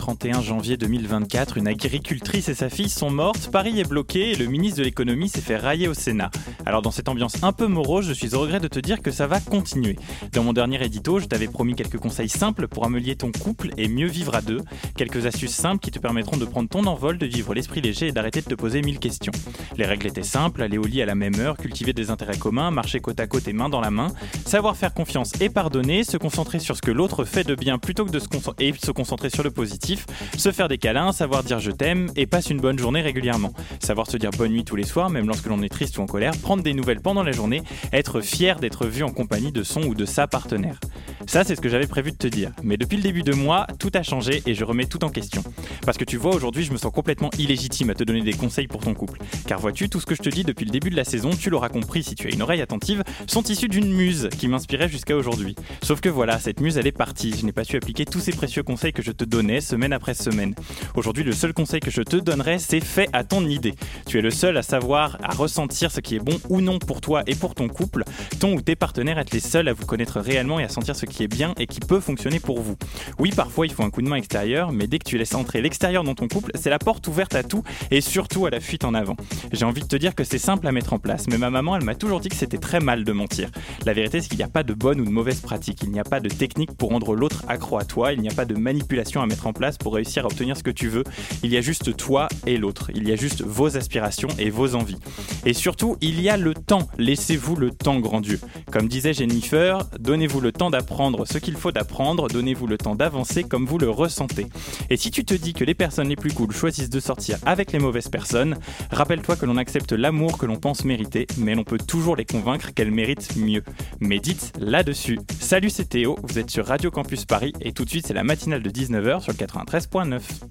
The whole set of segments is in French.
En ce 31 janvier 2024, une agricultrice et sa fille sont mortes, Paris est bloqué et le ministre de l'économie s'est fait railler au Sénat. Alors dans cette ambiance un peu morose, je suis au regret de te dire que ça va continuer. Dans mon dernier édito, je t'avais promis quelques conseils simples pour amelier ton couple et mieux vivre à deux. Quelques astuces simples qui te permettront de prendre ton envol, de vivre l'esprit léger et d'arrêter de te poser mille questions. Les règles étaient simples, aller au lit à la même heure, cultiver des intérêts communs, marcher côte à côte et main dans la main, savoir faire confiance et pardonner, se concentrer sur ce que l'autre fait de bien plutôt que de se, et se concentrer sur le positif, se faire des câlins, savoir dire je t'aime et passe une bonne journée régulièrement. Savoir se dire bonne nuit tous les soirs, même lorsque l'on est triste ou en colère, prendre des nouvelles pendant la journée, être fier d'être vu en compagnie de son ou de sa partenaire. Ça, c'est ce que j'avais prévu de te dire. Mais depuis le début de mois, tout a changé et je remets tout en question. Parce que tu vois, aujourd'hui, je me sens complètement illégitime à te donner des conseils pour ton couple. Car vois-tu, tout ce que je te dis depuis le début de la saison, tu l'auras compris si tu as une oreille attentive, sont issus d'une muse qui m'inspirait jusqu'à aujourd'hui. Sauf que voilà, cette muse, elle est partie. Je n'ai pas su appliquer tous ces précieux conseils que je te donnais après semaine. Aujourd'hui, le seul conseil que je te donnerai, c'est fait à ton idée. Tu es le seul à savoir, à ressentir ce qui est bon ou non pour toi et pour ton couple. Ton ou tes partenaires êtes les seuls à vous connaître réellement et à sentir ce qui est bien et qui peut fonctionner pour vous. Oui, parfois il faut un coup de main extérieur, mais dès que tu laisses entrer l'extérieur dans ton couple, c'est la porte ouverte à tout et surtout à la fuite en avant. J'ai envie de te dire que c'est simple à mettre en place, mais ma maman, elle m'a toujours dit que c'était très mal de mentir. La vérité, c'est qu'il n'y a pas de bonne ou de mauvaise pratique. Il n'y a pas de technique pour rendre l'autre accro à toi. Il n'y a pas de manipulation à mettre en place pour réussir à obtenir ce que tu veux. Il y a juste toi et l'autre. Il y a juste vos aspirations et vos envies. Et surtout, il y a le temps. Laissez-vous le temps, grand Dieu. Comme disait Jennifer, donnez-vous le temps d'apprendre ce qu'il faut d'apprendre, donnez-vous le temps d'avancer comme vous le ressentez. Et si tu te dis que les personnes les plus cool choisissent de sortir avec les mauvaises personnes, rappelle-toi que l'on accepte l'amour que l'on pense mériter, mais l'on peut toujours les convaincre qu'elles méritent mieux. Médite là-dessus. Salut, c'est Théo, vous êtes sur Radio Campus Paris et tout de suite c'est la matinale de 19h sur le 93.9.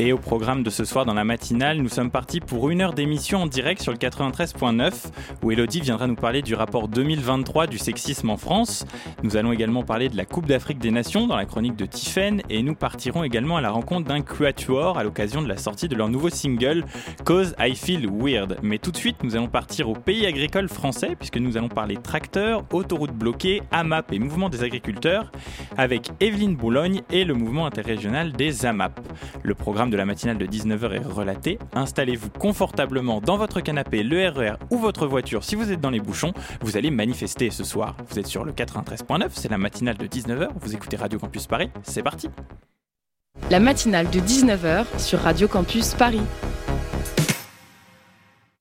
Et au programme de ce soir dans la matinale, nous sommes partis pour une heure d'émission en direct sur le 93.9 où Elodie viendra nous parler du rapport 2023 du sexisme en France. Nous allons également parler de la Coupe d'Afrique des Nations dans la chronique de Tiffen et nous partirons également à la rencontre d'un quatuor à l'occasion de la sortie de leur nouveau single Cause I Feel Weird. Mais tout de suite, nous allons partir au pays agricole français puisque nous allons parler tracteurs, autoroutes bloquées, AMAP et mouvement des agriculteurs avec Evelyne Boulogne et le mouvement interrégional des AMAP. Le programme de la matinale de 19h est relaté. Installez-vous confortablement dans votre canapé, le RER e ou votre voiture si vous êtes dans les bouchons. Vous allez manifester ce soir. Vous êtes sur le 93.9, c'est la matinale de 19h. Vous écoutez Radio Campus Paris. C'est parti. La matinale de 19h sur Radio Campus Paris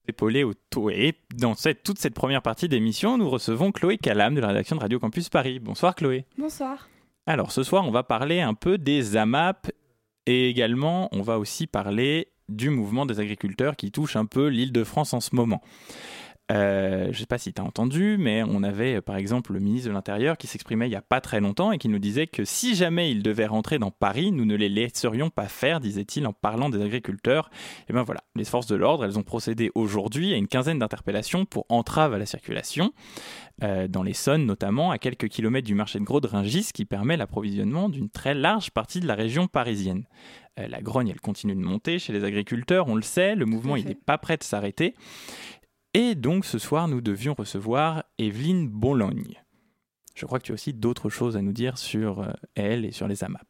épaulé au et dans cette, toute cette première partie d'émission, nous recevons Chloé Calam de la rédaction de Radio Campus Paris. Bonsoir Chloé. Bonsoir. Alors ce soir, on va parler un peu des AMAP et également, on va aussi parler du mouvement des agriculteurs qui touche un peu l'île de France en ce moment. Euh, je ne sais pas si tu as entendu, mais on avait par exemple le ministre de l'Intérieur qui s'exprimait il n'y a pas très longtemps et qui nous disait que si jamais il devait rentrer dans Paris, nous ne les laisserions pas faire, disait-il en parlant des agriculteurs. Et bien voilà, les forces de l'ordre, elles ont procédé aujourd'hui à une quinzaine d'interpellations pour entrave à la circulation, euh, dans l'Essonne notamment, à quelques kilomètres du marché de Gros de Ringis, qui permet l'approvisionnement d'une très large partie de la région parisienne. Euh, la grogne, elle continue de monter chez les agriculteurs, on le sait, le mouvement, il n'est pas prêt de s'arrêter. Et donc ce soir, nous devions recevoir Evelyne Bologne. Je crois que tu as aussi d'autres choses à nous dire sur euh, elle et sur les AMAP.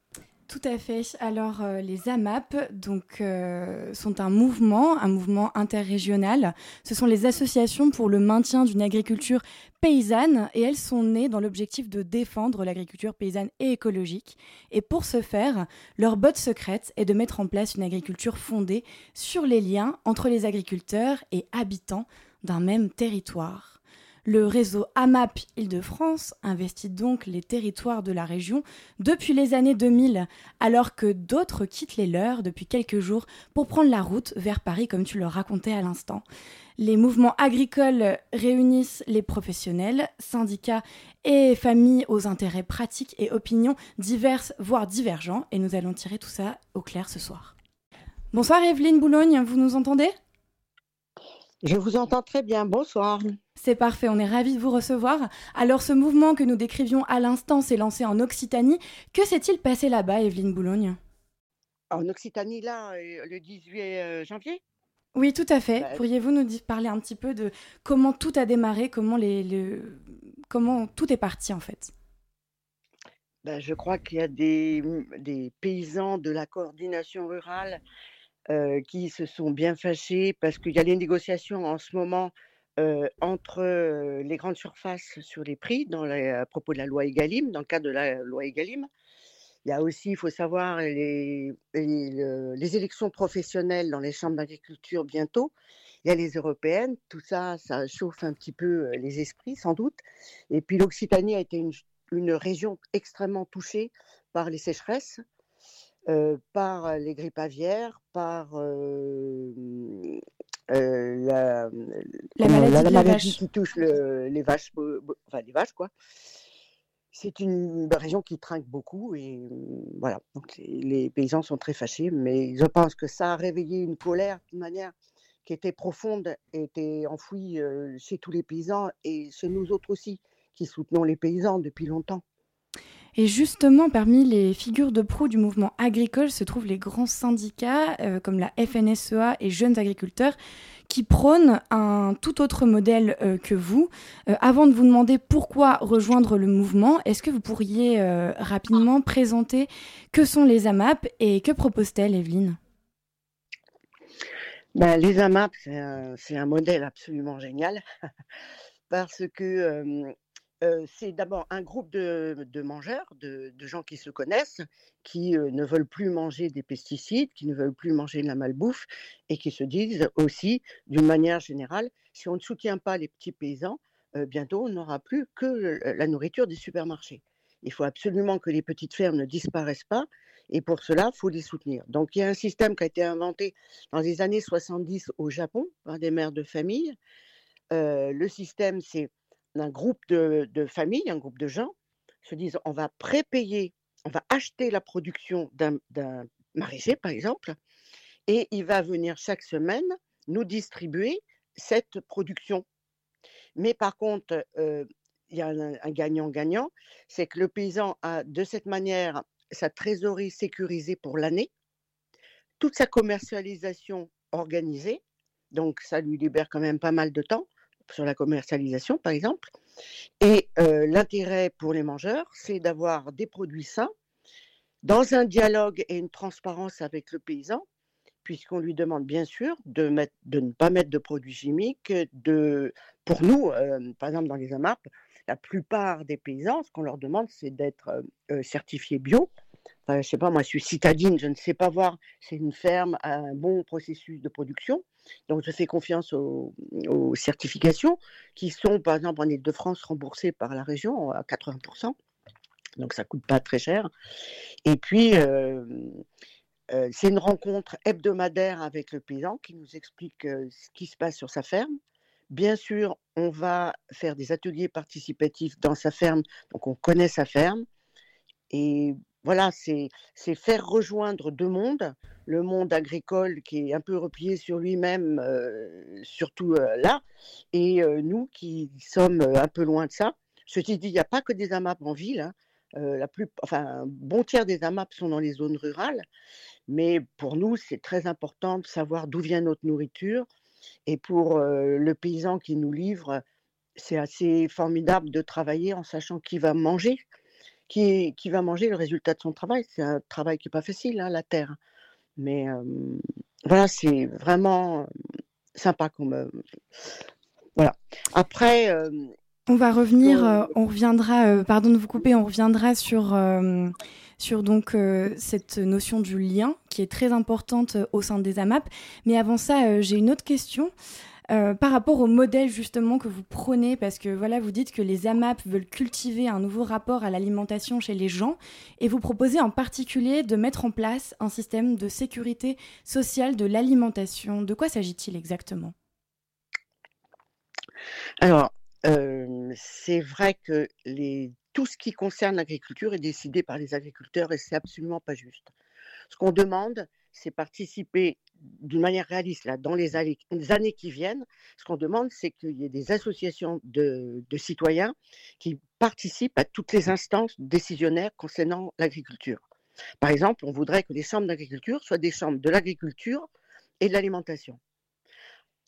Tout à fait. Alors euh, les AMAP donc, euh, sont un mouvement, un mouvement interrégional. Ce sont les associations pour le maintien d'une agriculture paysanne et elles sont nées dans l'objectif de défendre l'agriculture paysanne et écologique. Et pour ce faire, leur botte secrète est de mettre en place une agriculture fondée sur les liens entre les agriculteurs et habitants d'un même territoire. Le réseau AMAP Île-de-France investit donc les territoires de la région depuis les années 2000, alors que d'autres quittent les leurs depuis quelques jours pour prendre la route vers Paris, comme tu le racontais à l'instant. Les mouvements agricoles réunissent les professionnels, syndicats et familles aux intérêts pratiques et opinions diverses, voire divergents, et nous allons tirer tout ça au clair ce soir. Bonsoir Evelyne Boulogne, vous nous entendez? Je vous entends très bien. Bonsoir. C'est parfait, on est ravis de vous recevoir. Alors ce mouvement que nous décrivions à l'instant s'est lancé en Occitanie. Que s'est-il passé là-bas, Evelyne Boulogne? En Occitanie, là, euh, le 18 euh, janvier? Oui, tout à fait. Bah, Pourriez-vous nous parler un petit peu de comment tout a démarré, comment, les, comment tout est parti en fait? Bah, Je crois qu'il y a des, des paysans de la coordination rurale qui se sont bien fâchés parce qu'il y a les négociations en ce moment entre les grandes surfaces sur les prix dans à propos de la loi Egalim, dans le cadre de la loi Egalim. Il y a aussi, il faut savoir, les, les, élections professionnelles dans les chambres d'agriculture bientôt. Il y a les européennes, tout ça, ça chauffe un petit peu les esprits sans doute. Et puis l'Occitanie a été une région extrêmement touchée par les sécheresses. Euh, par les grippes aviaires, par euh, la, la, maladie, qui touche les vaches, enfin les vaches quoi. C'est une région qui trinque beaucoup et voilà. Donc les paysans sont très fâchés, mais je pense que ça a réveillé une colère de manière qui était profonde, était enfouie chez tous les paysans et chez nous autres aussi, qui soutenons les paysans depuis longtemps. Et justement, parmi les figures de proue du mouvement agricole se trouvent les grands syndicats euh, comme la FNSEA et Jeunes Agriculteurs qui prônent un tout autre modèle euh, que vous. Euh, avant de vous demander pourquoi rejoindre le mouvement, est-ce que vous pourriez rapidement présenter que sont les AMAP et que propose-t-elle, Evelyne? Ben, Les AMAP, c'est un, modèle absolument génial parce que c'est d'abord un groupe de, mangeurs, de, gens qui se connaissent, qui ne veulent plus manger des pesticides, qui ne veulent plus manger de la malbouffe et qui se disent aussi, d'une manière générale, si on ne soutient pas les petits paysans, bientôt on n'aura plus que la nourriture des supermarchés. Il faut absolument que les petites fermes ne disparaissent pas et pour cela, il faut les soutenir. Donc il y a un système qui a été inventé dans les années 70 au Japon par des mères de famille. le système, c'est un groupe de, familles, un groupe de gens, se disent on va prépayer, on va acheter la production d'un maraîcher, par exemple, et il va venir chaque semaine nous distribuer cette production. Mais par contre, il y a un gagnant-gagnant, c'est que le paysan a de cette manière sa trésorerie sécurisée pour l'année, toute sa commercialisation organisée, donc ça lui libère quand même pas mal de temps, sur la commercialisation, par exemple. Et l'intérêt pour les mangeurs, c'est d'avoir des produits sains dans un dialogue et une transparence avec le paysan, puisqu'on lui demande bien sûr de, ne pas mettre de produits chimiques. De, pour nous, par exemple dans les AMAP, la plupart des paysans, ce qu'on leur demande, c'est d'être certifiés bio. Je sais pas, moi, je suis citadine, je ne sais pas voir, c'est une ferme, un bon processus de production. Donc, je fais confiance aux, certifications qui sont, par exemple, en Ile-de-France, remboursées par la région à 80%. Donc, ça ne coûte pas très cher. Et puis, euh, euh, c'est une rencontre hebdomadaire avec le paysan qui nous explique euh, ce qui se passe sur sa ferme. Bien sûr, on va faire des ateliers participatifs dans sa ferme, donc on connaît sa ferme. Et voilà, c'est faire rejoindre deux mondes, le monde agricole qui est un peu replié sur lui-même, surtout là, et nous qui sommes un peu loin de ça. Ceci dit, il n'y a pas que des AMAP en ville. Hein. la plus, enfin, un bon tiers des AMAP sont dans les zones rurales, mais pour nous, c'est très important de savoir d'où vient notre nourriture. Et pour le paysan qui nous livre, c'est assez formidable de travailler en sachant qui va manger qui, qui va manger le résultat de son travail. C'est un travail qui n'est pas facile, hein, la terre. Mais voilà, c'est vraiment sympa comme. voilà. Après. on va revenir, on reviendra, pardon de vous couper, on reviendra sur, sur donc cette notion du lien qui est très importante au sein des AMAP. Mais avant ça, j'ai une autre question. Euh, par rapport au modèle justement que vous prenez, parce que voilà, vous dites que les AMAP veulent cultiver un nouveau rapport à l'alimentation chez les gens, et vous proposez en particulier de mettre en place un système de sécurité sociale de l'alimentation. De quoi s'agit-il exactement? Alors, euh, c'est vrai que tout ce qui concerne l'agriculture est décidé par les agriculteurs et c'est absolument pas juste. Ce qu'on demande, c'est participer d'une manière réaliste, là, dans les années, qui viennent, ce qu'on demande, c'est qu'il y ait des associations de, citoyens qui participent à toutes les instances décisionnaires concernant l'agriculture. Par exemple, on voudrait que les chambres d'agriculture soient des chambres de l'agriculture et de l'alimentation.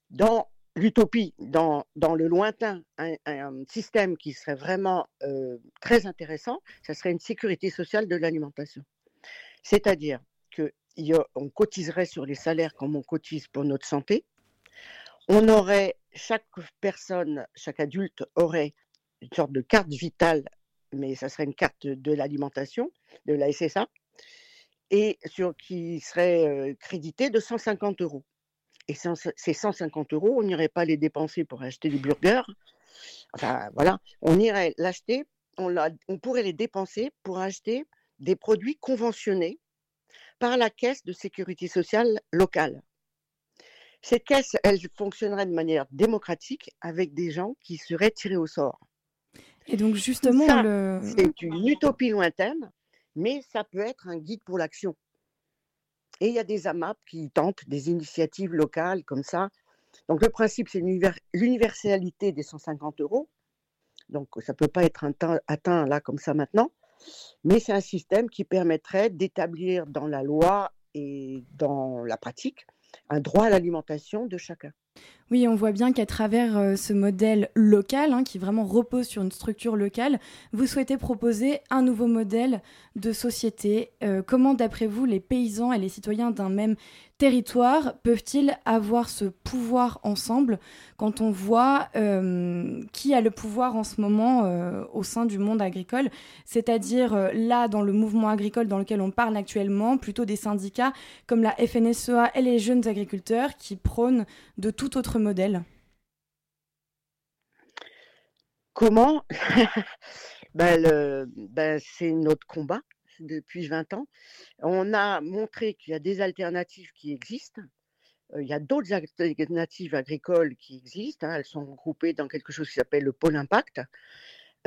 Dans l'utopie, dans, le lointain, un, système qui serait vraiment euh, très intéressant, ce serait une sécurité sociale de l'alimentation. C'est-à-dire qu'on cotiserait sur les salaires comme on cotise pour notre santé. On aurait, chaque personne, chaque adulte aurait une sorte de carte vitale, mais ça serait une carte de l'alimentation, de la SSA, et sur, qui serait euh, créditée de 150 euros. Et ces 150 euros, on n'irait pas les dépenser pour acheter des burgers. Enfin, voilà, on irait l'acheter, on, on pourrait les dépenser pour acheter des produits conventionnés par la caisse de sécurité sociale locale. Cette caisse, elle fonctionnerait de manière démocratique avec des gens qui seraient tirés au sort. Et donc justement, c'est une utopie lointaine, mais ça peut être un guide pour l'action. Et il y a des AMAP qui tentent des initiatives locales comme ça. Donc le principe, c'est l'universalité des 150 euros. Donc ça ne peut pas être atteint là comme ça maintenant. Mais c'est un système qui permettrait d'établir dans la loi et dans la pratique un droit à l'alimentation de chacun. Oui, on voit bien qu'à travers euh, ce modèle local, hein, qui vraiment repose sur une structure locale, vous souhaitez proposer un nouveau modèle de société. Euh, comment, d'après vous, les paysans et les citoyens d'un même territoire peuvent-ils avoir ce pouvoir ensemble quand on voit euh, qui a le pouvoir en ce moment au sein du monde agricole, c'est-à-dire là dans le mouvement agricole dans lequel on parle actuellement, plutôt des syndicats comme la FNSEA et les jeunes agriculteurs qui prônent de tout autre modèle Comment ben, ben, C'est notre combat depuis 20 ans. On a montré qu'il y a des alternatives qui existent. Euh, il y a d'autres alternatives agricoles qui existent. Hein. Elles sont regroupées dans quelque chose qui s'appelle le pôle impact.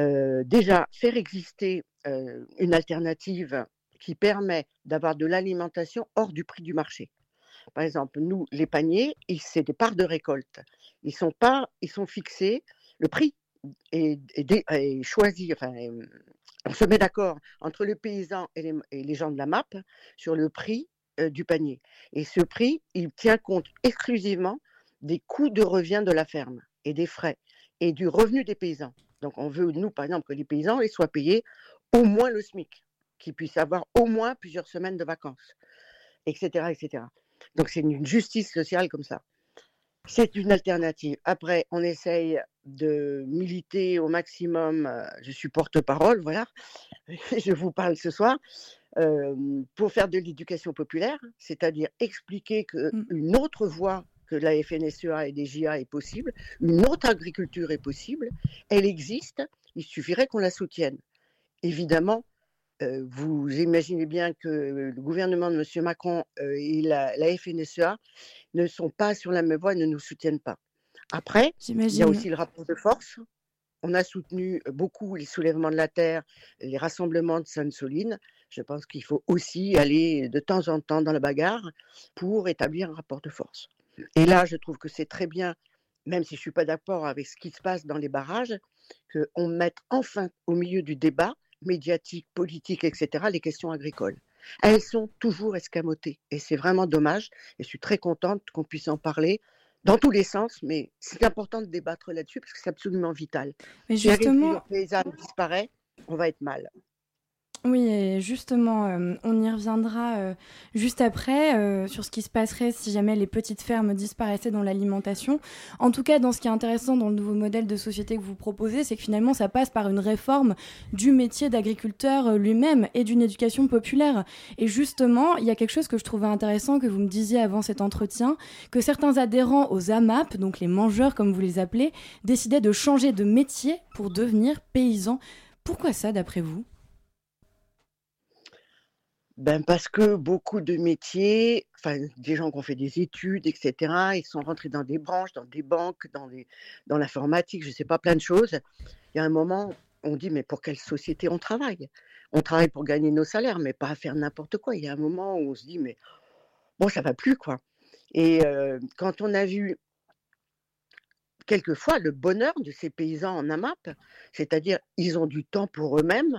Euh, déjà, faire exister euh, une alternative qui permet d'avoir de l'alimentation hors du prix du marché. Par exemple, nous, les paniers, c'est des parts de récolte. Ils sont pas, ils sont fixés. Le prix est, choisi. Enfin, on se met d'accord entre le paysan et les, gens de la MAP sur le prix du panier. Et ce prix, il tient compte exclusivement des coûts de revient de la ferme et des frais et du revenu des paysans. Donc, on veut, nous, par exemple, que les paysans soient payés au moins le SMIC, qu'ils puissent avoir au moins plusieurs semaines de vacances, etc., etc. Donc c'est une justice sociale comme ça. C'est une alternative. Après, on essaye de militer au maximum. Euh, je suis porte-parole, voilà. Je vous parle ce soir. Euh, pour faire de l'éducation populaire, c'est-à-dire expliquer qu'une mmh. autre voie que la FNSEA et des JA est possible, une autre agriculture est possible, elle existe, il suffirait qu'on la soutienne. Évidemment, euh, vous imaginez bien que le gouvernement de M. Macron euh, et la, FNSEA ne sont pas sur la même voie et ne nous soutiennent pas. Après, il y a aussi le rapport de force. On a soutenu beaucoup les soulèvements de la terre, les rassemblements de Sainte-Soline. Je pense qu'il faut aussi aller de temps en temps dans la bagarre pour établir un rapport de force. Et là, je trouve que c'est très bien, même si je ne suis pas d'accord avec ce qui se passe dans les barrages, qu'on mette enfin au milieu du débat médiatiques, politiques, etc., les questions agricoles. Elles sont toujours escamotées et c'est vraiment dommage. Et je suis très contente qu'on puisse en parler dans tous les sens, mais c'est important de débattre là-dessus parce que c'est absolument vital. Mais justement, si les âmes disparaissent, on va être mal. Oui, et justement, euh, on y reviendra euh, juste après euh, sur ce qui se passerait si jamais les petites fermes disparaissaient dans l'alimentation. En tout cas, dans ce qui est intéressant dans le nouveau modèle de société que vous proposez, c'est que finalement, ça passe par une réforme du métier d'agriculteur lui-même et d'une éducation populaire. Et justement, il y a quelque chose que je trouvais intéressant que vous me disiez avant cet entretien, que certains adhérents aux AMAP, donc les mangeurs comme vous les appelez, décidaient de changer de métier pour devenir paysans. Pourquoi ça, d'après vous? Ben parce que beaucoup de métiers, enfin des gens qui ont fait des études, etc., ils sont rentrés dans des branches, dans des banques, dans, dans l'informatique, je ne sais pas, plein de choses. Il y a un moment, on dit, mais pour quelle société on travaille? On travaille pour gagner nos salaires, mais pas à faire n'importe quoi. Il y a un moment où on se dit, mais bon, ça va plus, quoi. Et quand on a vu quelquefois le bonheur de ces paysans en AMAP, c'est-à-dire ils ont du temps pour eux-mêmes,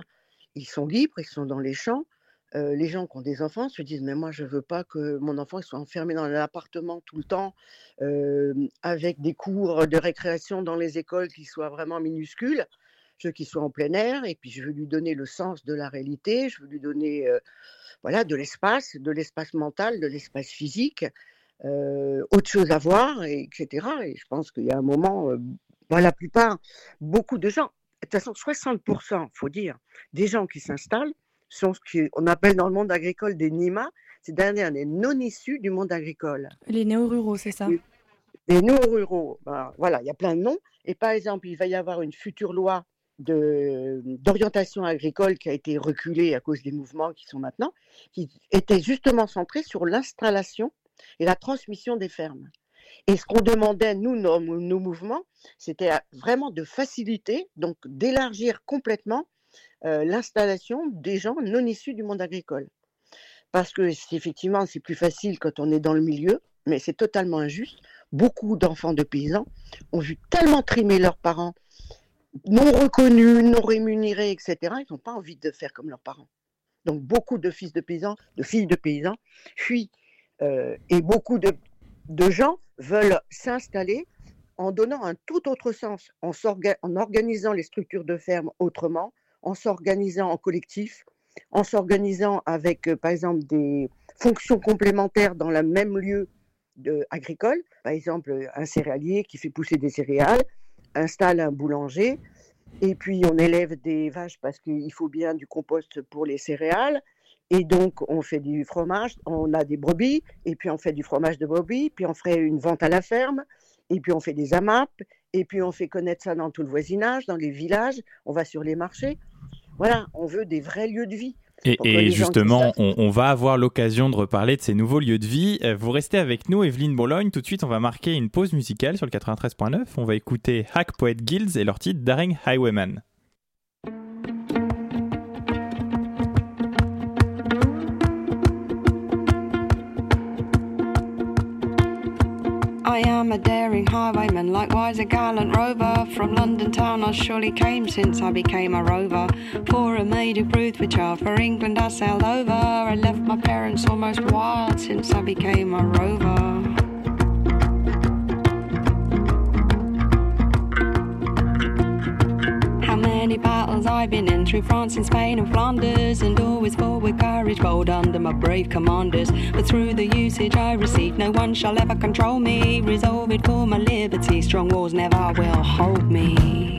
ils sont libres, ils sont dans les champs. Les gens qui ont des enfants se disent mais moi je veux pas que mon enfant soit enfermé dans un appartement tout le temps avec des cours de récréation dans les écoles qui soient vraiment minuscules je veux qu'il soit en plein air et puis je veux lui donner le sens de la réalité je veux lui donner voilà de l'espace de l'espace mental de l'espace physique autre chose à voir, etc. Et je pense qu'il y a un moment, la plupart, beaucoup de gens, de toute façon, 60%, faut dire, des gens qui s'installent sont ce qu'on appelle dans le monde agricole des NIMA, c'est-à-dire des non issus du monde agricole. Les néo-ruraux, c'est ça? Les néo-ruraux, ben, voilà, il y a plein de noms. Et par exemple, il va y avoir une future loi d'orientation agricole qui a été reculée à cause des mouvements qui sont maintenant, qui était justement centrée sur l'installation et la transmission des fermes. Et ce qu'on demandait, nous, nos, mouvements, c'était vraiment de faciliter, donc d'élargir complètement euh, l'installation des gens non issus du monde agricole. Parce que effectivement, c'est plus facile quand on est dans le milieu, mais c'est totalement injuste. Beaucoup d'enfants de paysans ont vu tellement trimer leurs parents, non reconnus, non rémunérés, etc. Ils n'ont pas envie de faire comme leurs parents. Donc beaucoup de fils de paysans, de filles de paysans fuient euh, et beaucoup de, gens veulent s'installer en donnant un tout autre sens, en, en organisant les structures de ferme autrement, en s'organisant en collectif, en s'organisant avec, euh, par exemple, des fonctions complémentaires dans le même lieu agricole. Par exemple, un céréalier qui fait pousser des céréales installe un boulanger, et puis on élève des vaches parce qu'il faut bien du compost pour les céréales. Et donc, on fait du fromage, on a des brebis, et puis on fait du fromage de brebis, puis on ferait une vente à la ferme, et puis on fait des AMAP, et puis on fait connaître ça dans tout le voisinage, dans les villages, on va sur les marchés. Voilà, on veut des vrais lieux de vie. Et, justement, on, va avoir l'occasion de reparler de ces nouveaux lieux de vie. Euh, vous restez avec nous, Evelyne Bologne. Tout de suite, on va marquer une pause musicale sur le 93.9. On va écouter Hack Poet Guilds et leur titre Daring Highwayman. I am a daring highwayman, likewise a gallant rover. From London town I surely came since I became a rover. For a maid proved for child, for England I sailed over. I left my parents almost wild since I became a rover. Many battles I've been in through France and Spain and Flanders, and always fought with courage bold under my brave commanders. But through the usage I received, no one shall ever control me. Resolve it for my liberty, strong walls never will hold me.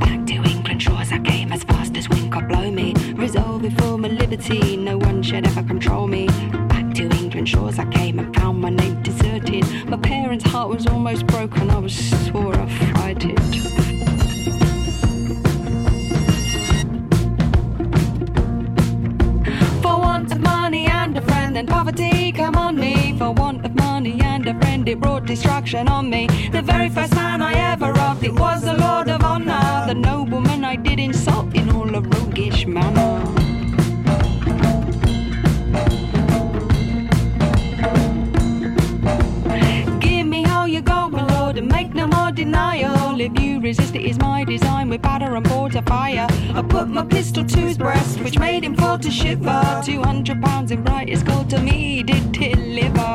Back to England shores I came as fast as wind could blow me. Resolve it for my liberty, no one should ever control me. Back to England shores I came parents' heart was almost broken, I was sore want of money and a friend, then poverty come on me. For want of money and a friend, it brought destruction on me. The very first design with batter and mortar fire. I put my pistol to his breast, which made him fall to shiver. Two hundred pounds in brightest gold to me did deliver.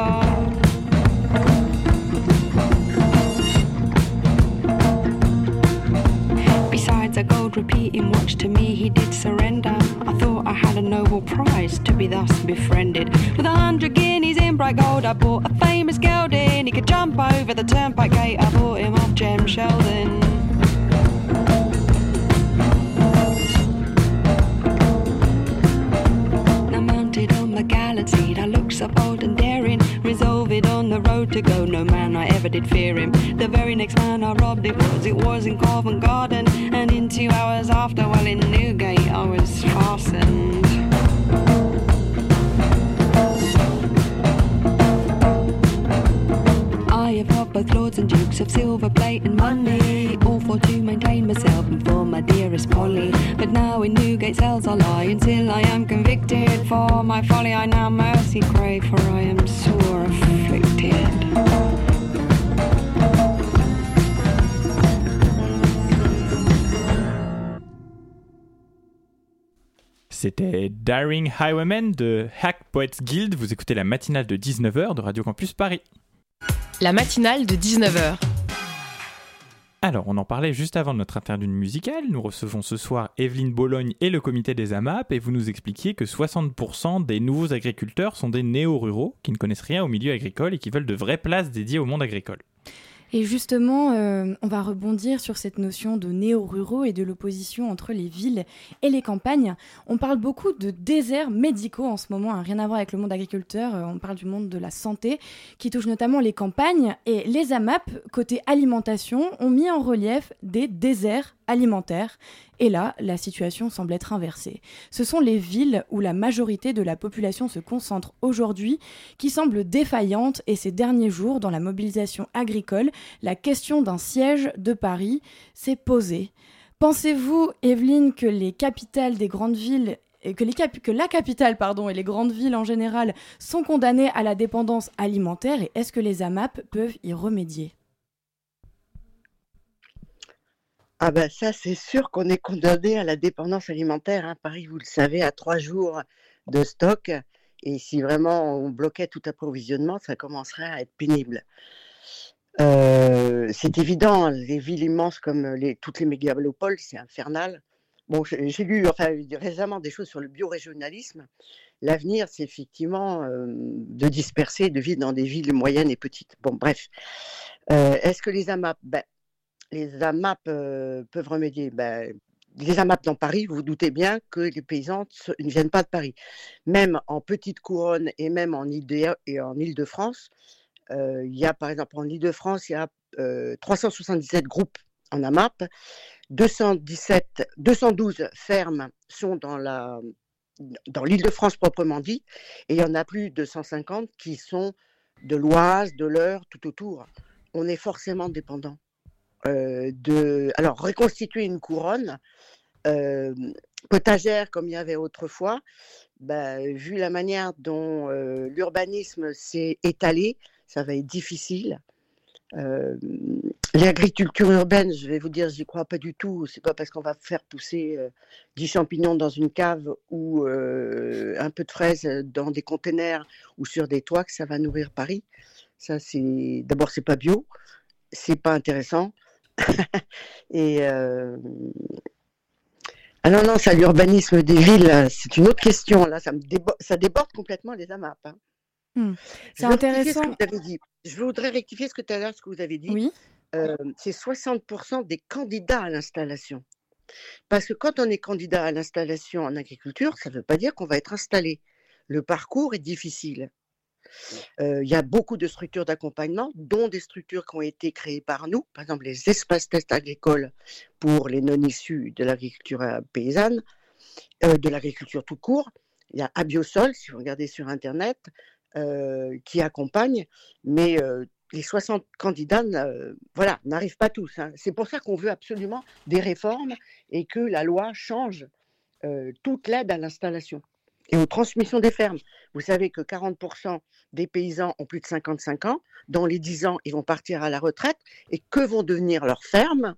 Besides a gold repeating watch to me, he did surrender. I thought I had a noble prize to be thus befriended. With a hundred guineas in bright gold, I bought a famous gelding. He could jump over the turnpike gate. I bought him off Jem Sheldon. Go. No man I ever did fear him. The very next man I robbed it was. It was in Covent Garden, and in two hours after, well in Newgate, I was fastened. of both lords and dukes of silver plate and money. All for to maintain myself and for my dearest Polly. But now in Newgate cells I lie until I my folly I now mercy crave, for I am sore afflicted. C'était Daring Highwaymen de Hack Poets Guild. Vous écoutez la matinale de 19h de Radio Campus Paris. La matinale de 19h. Alors, on en parlait juste avant notre interview musicale. Nous recevons ce soir Evelyne Bologne et le comité des AMAP et vous nous expliquiez que 60% des nouveaux agriculteurs sont des néo-ruraux qui ne connaissent rien au milieu agricole et qui veulent de vraies places dédiées au monde agricole. Et justement, euh, on va rebondir sur cette notion de néo-ruraux et de l'opposition entre les villes et les campagnes. On parle beaucoup de déserts médicaux en ce moment, hein, rien à voir avec le monde agriculteur, euh, on parle du monde de la santé, qui touche notamment les campagnes. Et les AMAP, côté alimentation, ont mis en relief des déserts alimentaires. Et là, la situation semble être inversée. Ce sont les villes où la majorité de la population se concentre aujourd'hui qui semblent défaillantes et ces derniers jours, dans la mobilisation agricole, la question d'un siège de Paris s'est posée. Pensez-vous, Evelyne, que les capitales des grandes villes et la capitale et les grandes villes en général sont condamnées à la dépendance alimentaire? Et est-ce que les AMAP peuvent y remédier? Ah ben ça, c'est sûr qu'on est condamné à la dépendance alimentaire. hein. Paris, vous le savez, à trois jours de stock. Et si vraiment on bloquait tout approvisionnement, ça commencerait à être pénible. Euh, c'est évident, les villes immenses comme toutes les mégalopoles, c'est infernal. Bon, j'ai lu récemment des choses sur le biorégionalisme. L'avenir, c'est effectivement euh, de disperser, de vivre dans des villes moyennes et petites. Bon, bref. Euh, Est-ce que les AMAP ben, Les AMAP euh, peuvent remédier ben, Les AMAP dans Paris, vous vous doutez bien que les paysans ne viennent pas de Paris. Même en petite couronne et même en Île-de-France, euh, il y a par exemple en Île-de-France, il y a euh, 377 groupes en AMAP, 217, 212 fermes sont dans la dans l'Île-de-France proprement dit, et il y en a plus de 150 qui sont de l'Oise, de l'Eure, tout autour. On est forcément dépendant. Euh, de alors reconstituer une couronne euh, potagère comme il y avait autrefois, bah, vu la manière dont euh, l'urbanisme s'est étalé, ça va être difficile. L'agriculture urbaine, je vais vous dire, j'y crois pas du tout. C'est pas parce qu'on va faire pousser 10 champignons dans une cave ou un peu de fraises dans des containers ou sur des toits que ça va nourrir Paris. Ça, c'est d'abord c'est pas bio, c'est pas intéressant. Et euh, ah non non, ça l'urbanisme des villes, c'est une autre question. Là, ça me débo- ça déborde complètement les AMAP. hein. Hmm. C'est ce intéressant. que vous avez dit. Je voudrais rectifier ce que tout à l'heure, ce que vous avez dit. Oui. Euh, c'est 60% des candidats à l'installation. Parce que quand on est candidat à l'installation en agriculture, ça ne veut pas dire qu'on va être installé. Le parcours est difficile. Il y a beaucoup de structures d'accompagnement, dont des structures qui ont été créées par nous, par exemple les espaces tests agricoles pour les non-issus de l'agriculture paysanne, de l'agriculture tout court. Il y a Abiosol, si vous regardez sur Internet, qui accompagne, mais les 60 candidats voilà, n'arrivent pas tous. hein. C'est pour ça qu'on veut absolument des réformes et que la loi change toute l'aide à l'installation et aux transmissions des fermes. Vous savez que 40% des paysans ont plus de 55 ans. Dans les 10 ans, ils vont partir à la retraite. Et que vont devenir leurs fermes?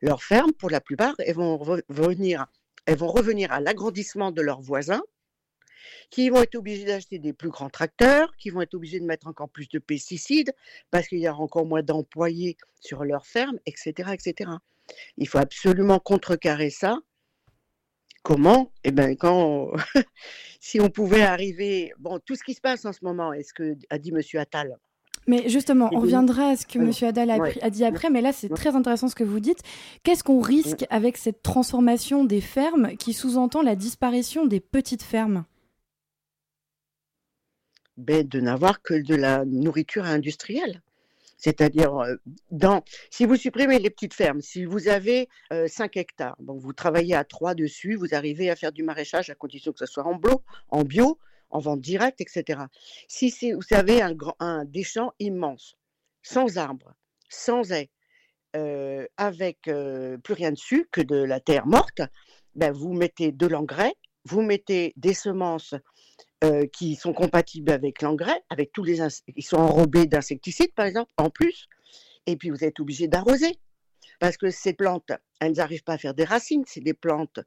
Leurs fermes, pour la plupart, elles vont revenir, elles vont revenir à l'agrandissement de leurs voisins qui vont être obligés d'acheter des plus grands tracteurs, qui vont être obligés de mettre encore plus de pesticides parce qu'il y aura encore moins d'employés sur leur ferme, etc., etc. Il faut absolument contrecarrer ça. Comment? Eh bien, quand si on pouvait arriver, bon, tout ce qui se passe en ce moment, est-ce que a dit Monsieur Attal? Mais justement, on reviendra à ce que. M. Adal a, Ouais. pris- a dit après, mais là, c'est très intéressant ce que vous dites. Qu'est-ce qu'on risque avec cette transformation des fermes qui sous-entend la disparition des petites fermes? Ben, de n'avoir que de la nourriture industrielle. C'est-à-dire, euh, dans, si vous supprimez les petites fermes, si vous avez euh, 5 hectares, donc vous travaillez à 3 dessus, vous arrivez à faire du maraîchage à condition que ce soit en bio, en bio, en vente directe, etc. Si vous avez un, grand, un des champs immenses, sans arbres, sans haies, euh, avec euh, plus rien dessus que de la terre morte, ben vous mettez de l'engrais, vous mettez des semences euh, qui sont compatibles avec l'engrais, avec tous les ils sont enrobés d'insecticides par exemple en plus, et puis vous êtes obligé d'arroser. Parce que ces plantes, elles n'arrivent pas à faire des racines, c'est des plantes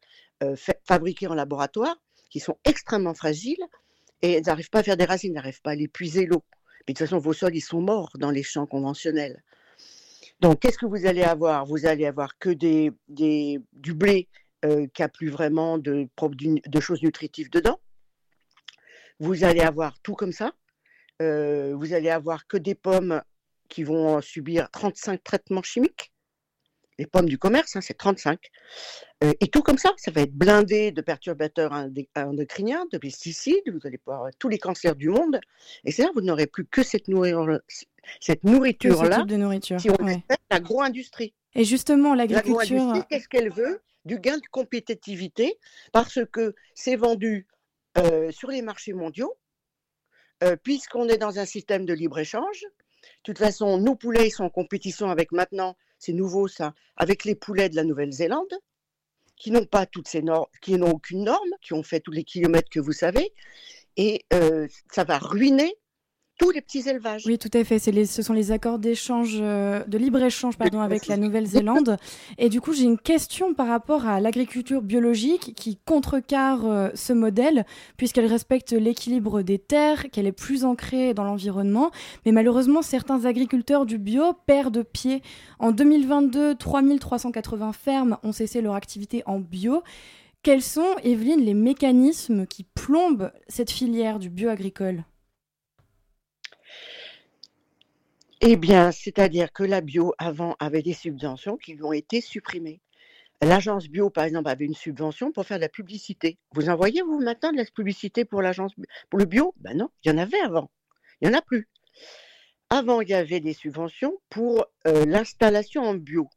euh, fabriquées en laboratoire qui sont extrêmement fragiles et elles n'arrivent pas à faire des racines, n'arrivent pas à épuiser l'eau. Mais de toute façon, vos sols, ils sont morts dans les champs conventionnels. Donc, qu'est-ce que vous allez avoir? Vous allez avoir que des, des du blé euh, qui n'a plus vraiment de, de choses nutritives dedans vous allez avoir tout comme ça. Euh, vous allez avoir que des pommes qui vont subir 35 traitements chimiques. Les pommes du commerce, hein, c'est 35. Euh, et tout comme ça, ça va être blindé de perturbateurs endocriniens, de pesticides, vous allez avoir tous les cancers du monde. Et c'est là vous n'aurez plus que cette, nourriture, cette nourriture-là, de nourriture. si on ouais. l'agro-industrie. Et justement, l'agriculture... Qu'est-ce qu'elle veut? Du gain de compétitivité, parce que c'est vendu euh, sur les marchés mondiaux, euh, puisqu'on est dans un système de libre-échange. De toute façon, nos poulets sont en compétition avec maintenant, c'est nouveau ça, avec les poulets de la Nouvelle-Zélande, qui n'ont pas toutes ces normes, qui n'ont aucune norme, qui ont fait tous les kilomètres que vous savez, et euh, ça va ruiner tous les petits élevages. Oui, tout à fait. Les, ce sont les accords d'échange, euh, de libre-échange pardon, avec la Nouvelle-Zélande. Et du coup, j'ai une question par rapport à l'agriculture biologique qui contrecarre euh, ce modèle, puisqu'elle respecte l'équilibre des terres, qu'elle est plus ancrée dans l'environnement. Mais malheureusement, certains agriculteurs du bio perdent pied. En 2022, 3380 fermes ont cessé leur activité en bio. Quels sont, Evelyne, les mécanismes qui plombent cette filière du bio agricole? Eh bien, c'est-à-dire que la bio, avant, avait des subventions qui lui ont été supprimées. L'agence bio, par exemple, avait une subvention pour faire de la publicité. Vous en voyez, vous, maintenant, de la publicité pour l'agence pour le bio? Ben non, il y en avait avant. Il n'y en a plus. Avant, il y avait des subventions pour euh, l'installation en bio.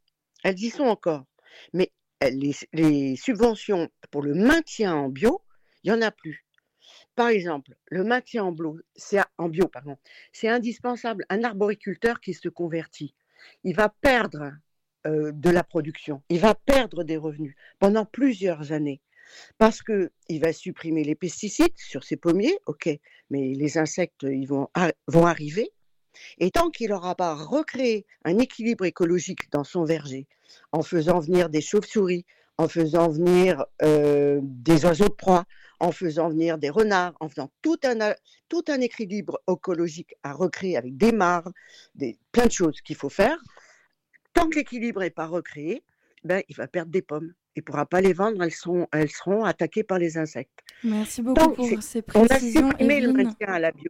Elles y sont encore. Mais les, les subventions pour le maintien en bio, il n'y en a plus. Par exemple, le maintien en, bio, c'est indispensable. Un arboriculteur qui se convertit, il va perdre euh, de la production, il va perdre des revenus pendant plusieurs années parce qu'il va supprimer les pesticides sur ses pommiers, ok, mais les insectes ils vont arriver. Et tant qu'il n'aura pas recréé un équilibre écologique dans son verger, en faisant venir des chauves-souris, en faisant venir euh, des oiseaux de proie, en faisant venir des renards, en faisant tout un, tout un équilibre écologique à recréer avec des mares, des, plein de choses qu'il faut faire. Tant que l'équilibre n'est pas recréé, ben, il va perdre des pommes. Il ne pourra pas les vendre, elles seront, elles seront attaquées par les insectes. Merci beaucoup pour ces précisions. On a supprimé le maintien à la bio.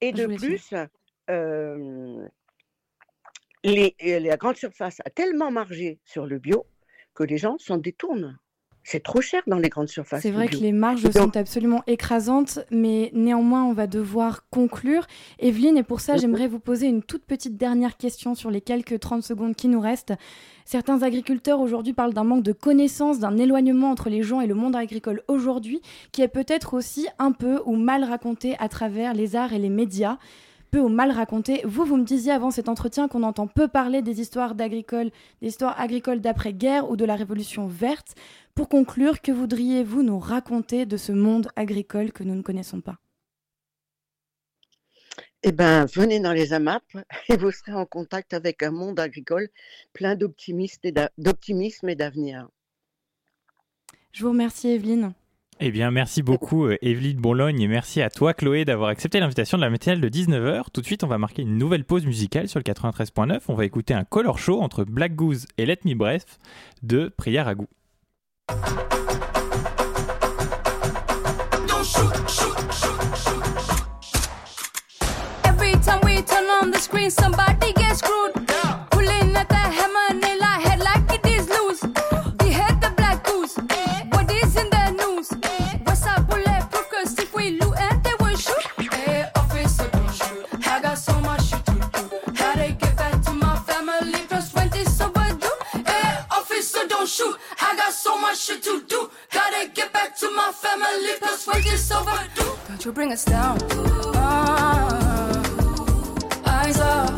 Et de plus, euh, les, la grande surface a tellement margé sur le bio que les gens s'en détournent c'est trop cher dans les grandes surfaces. C'est vrai que les marges sont absolument écrasantes, mais néanmoins, on va devoir conclure. Evelyne, et pour ça, mhm. j'aimerais vous poser une toute petite dernière question sur les quelques 30 secondes qui nous restent. Certains agriculteurs aujourd'hui parlent d'un manque de connaissances, d'un éloignement entre les gens et le monde agricole aujourd'hui, qui est peut-être aussi un peu ou mal raconté à travers les arts et les médias peu ou mal raconté. Vous, vous me disiez avant cet entretien qu'on entend peu parler des histoires d'agricoles, des histoires agricoles d'après-guerre ou de la révolution verte. Pour conclure, que voudriez-vous nous raconter de ce monde agricole que nous ne connaissons pas? Eh bien, venez dans les AMAP et vous serez en contact avec un monde agricole plein d'optimisme et d'avenir. Je vous remercie, Evelyne. Eh bien, merci beaucoup, euh, Evelyne Bonlogne, et merci à toi, Chloé, d'avoir accepté l'invitation de la matinale de 19h. Tout de suite, on va marquer une nouvelle pause musicale sur le 93.9. On va écouter un color show entre Black Goose et Let Me Bref de Prière à goût. Every. Got so much shit to do. Gotta get back to my family, plus when it's overdue. Don't you bring us down. Uh, eyes up.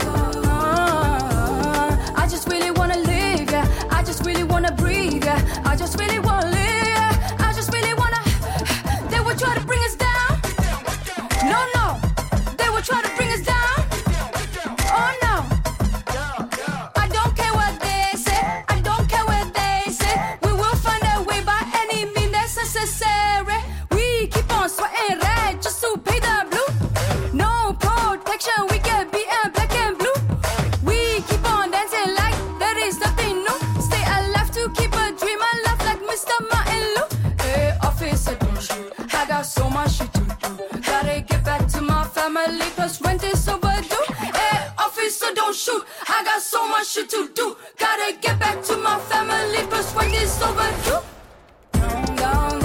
Uh, I just really wanna live, yeah. I just really wanna breathe, yeah. I just really got so much shit to do. Gotta get back to my family, plus this over, overdue. Hey, officer, don't shoot. I got so much shit to do. Gotta get back to my family, plus when this overdue. Down, down.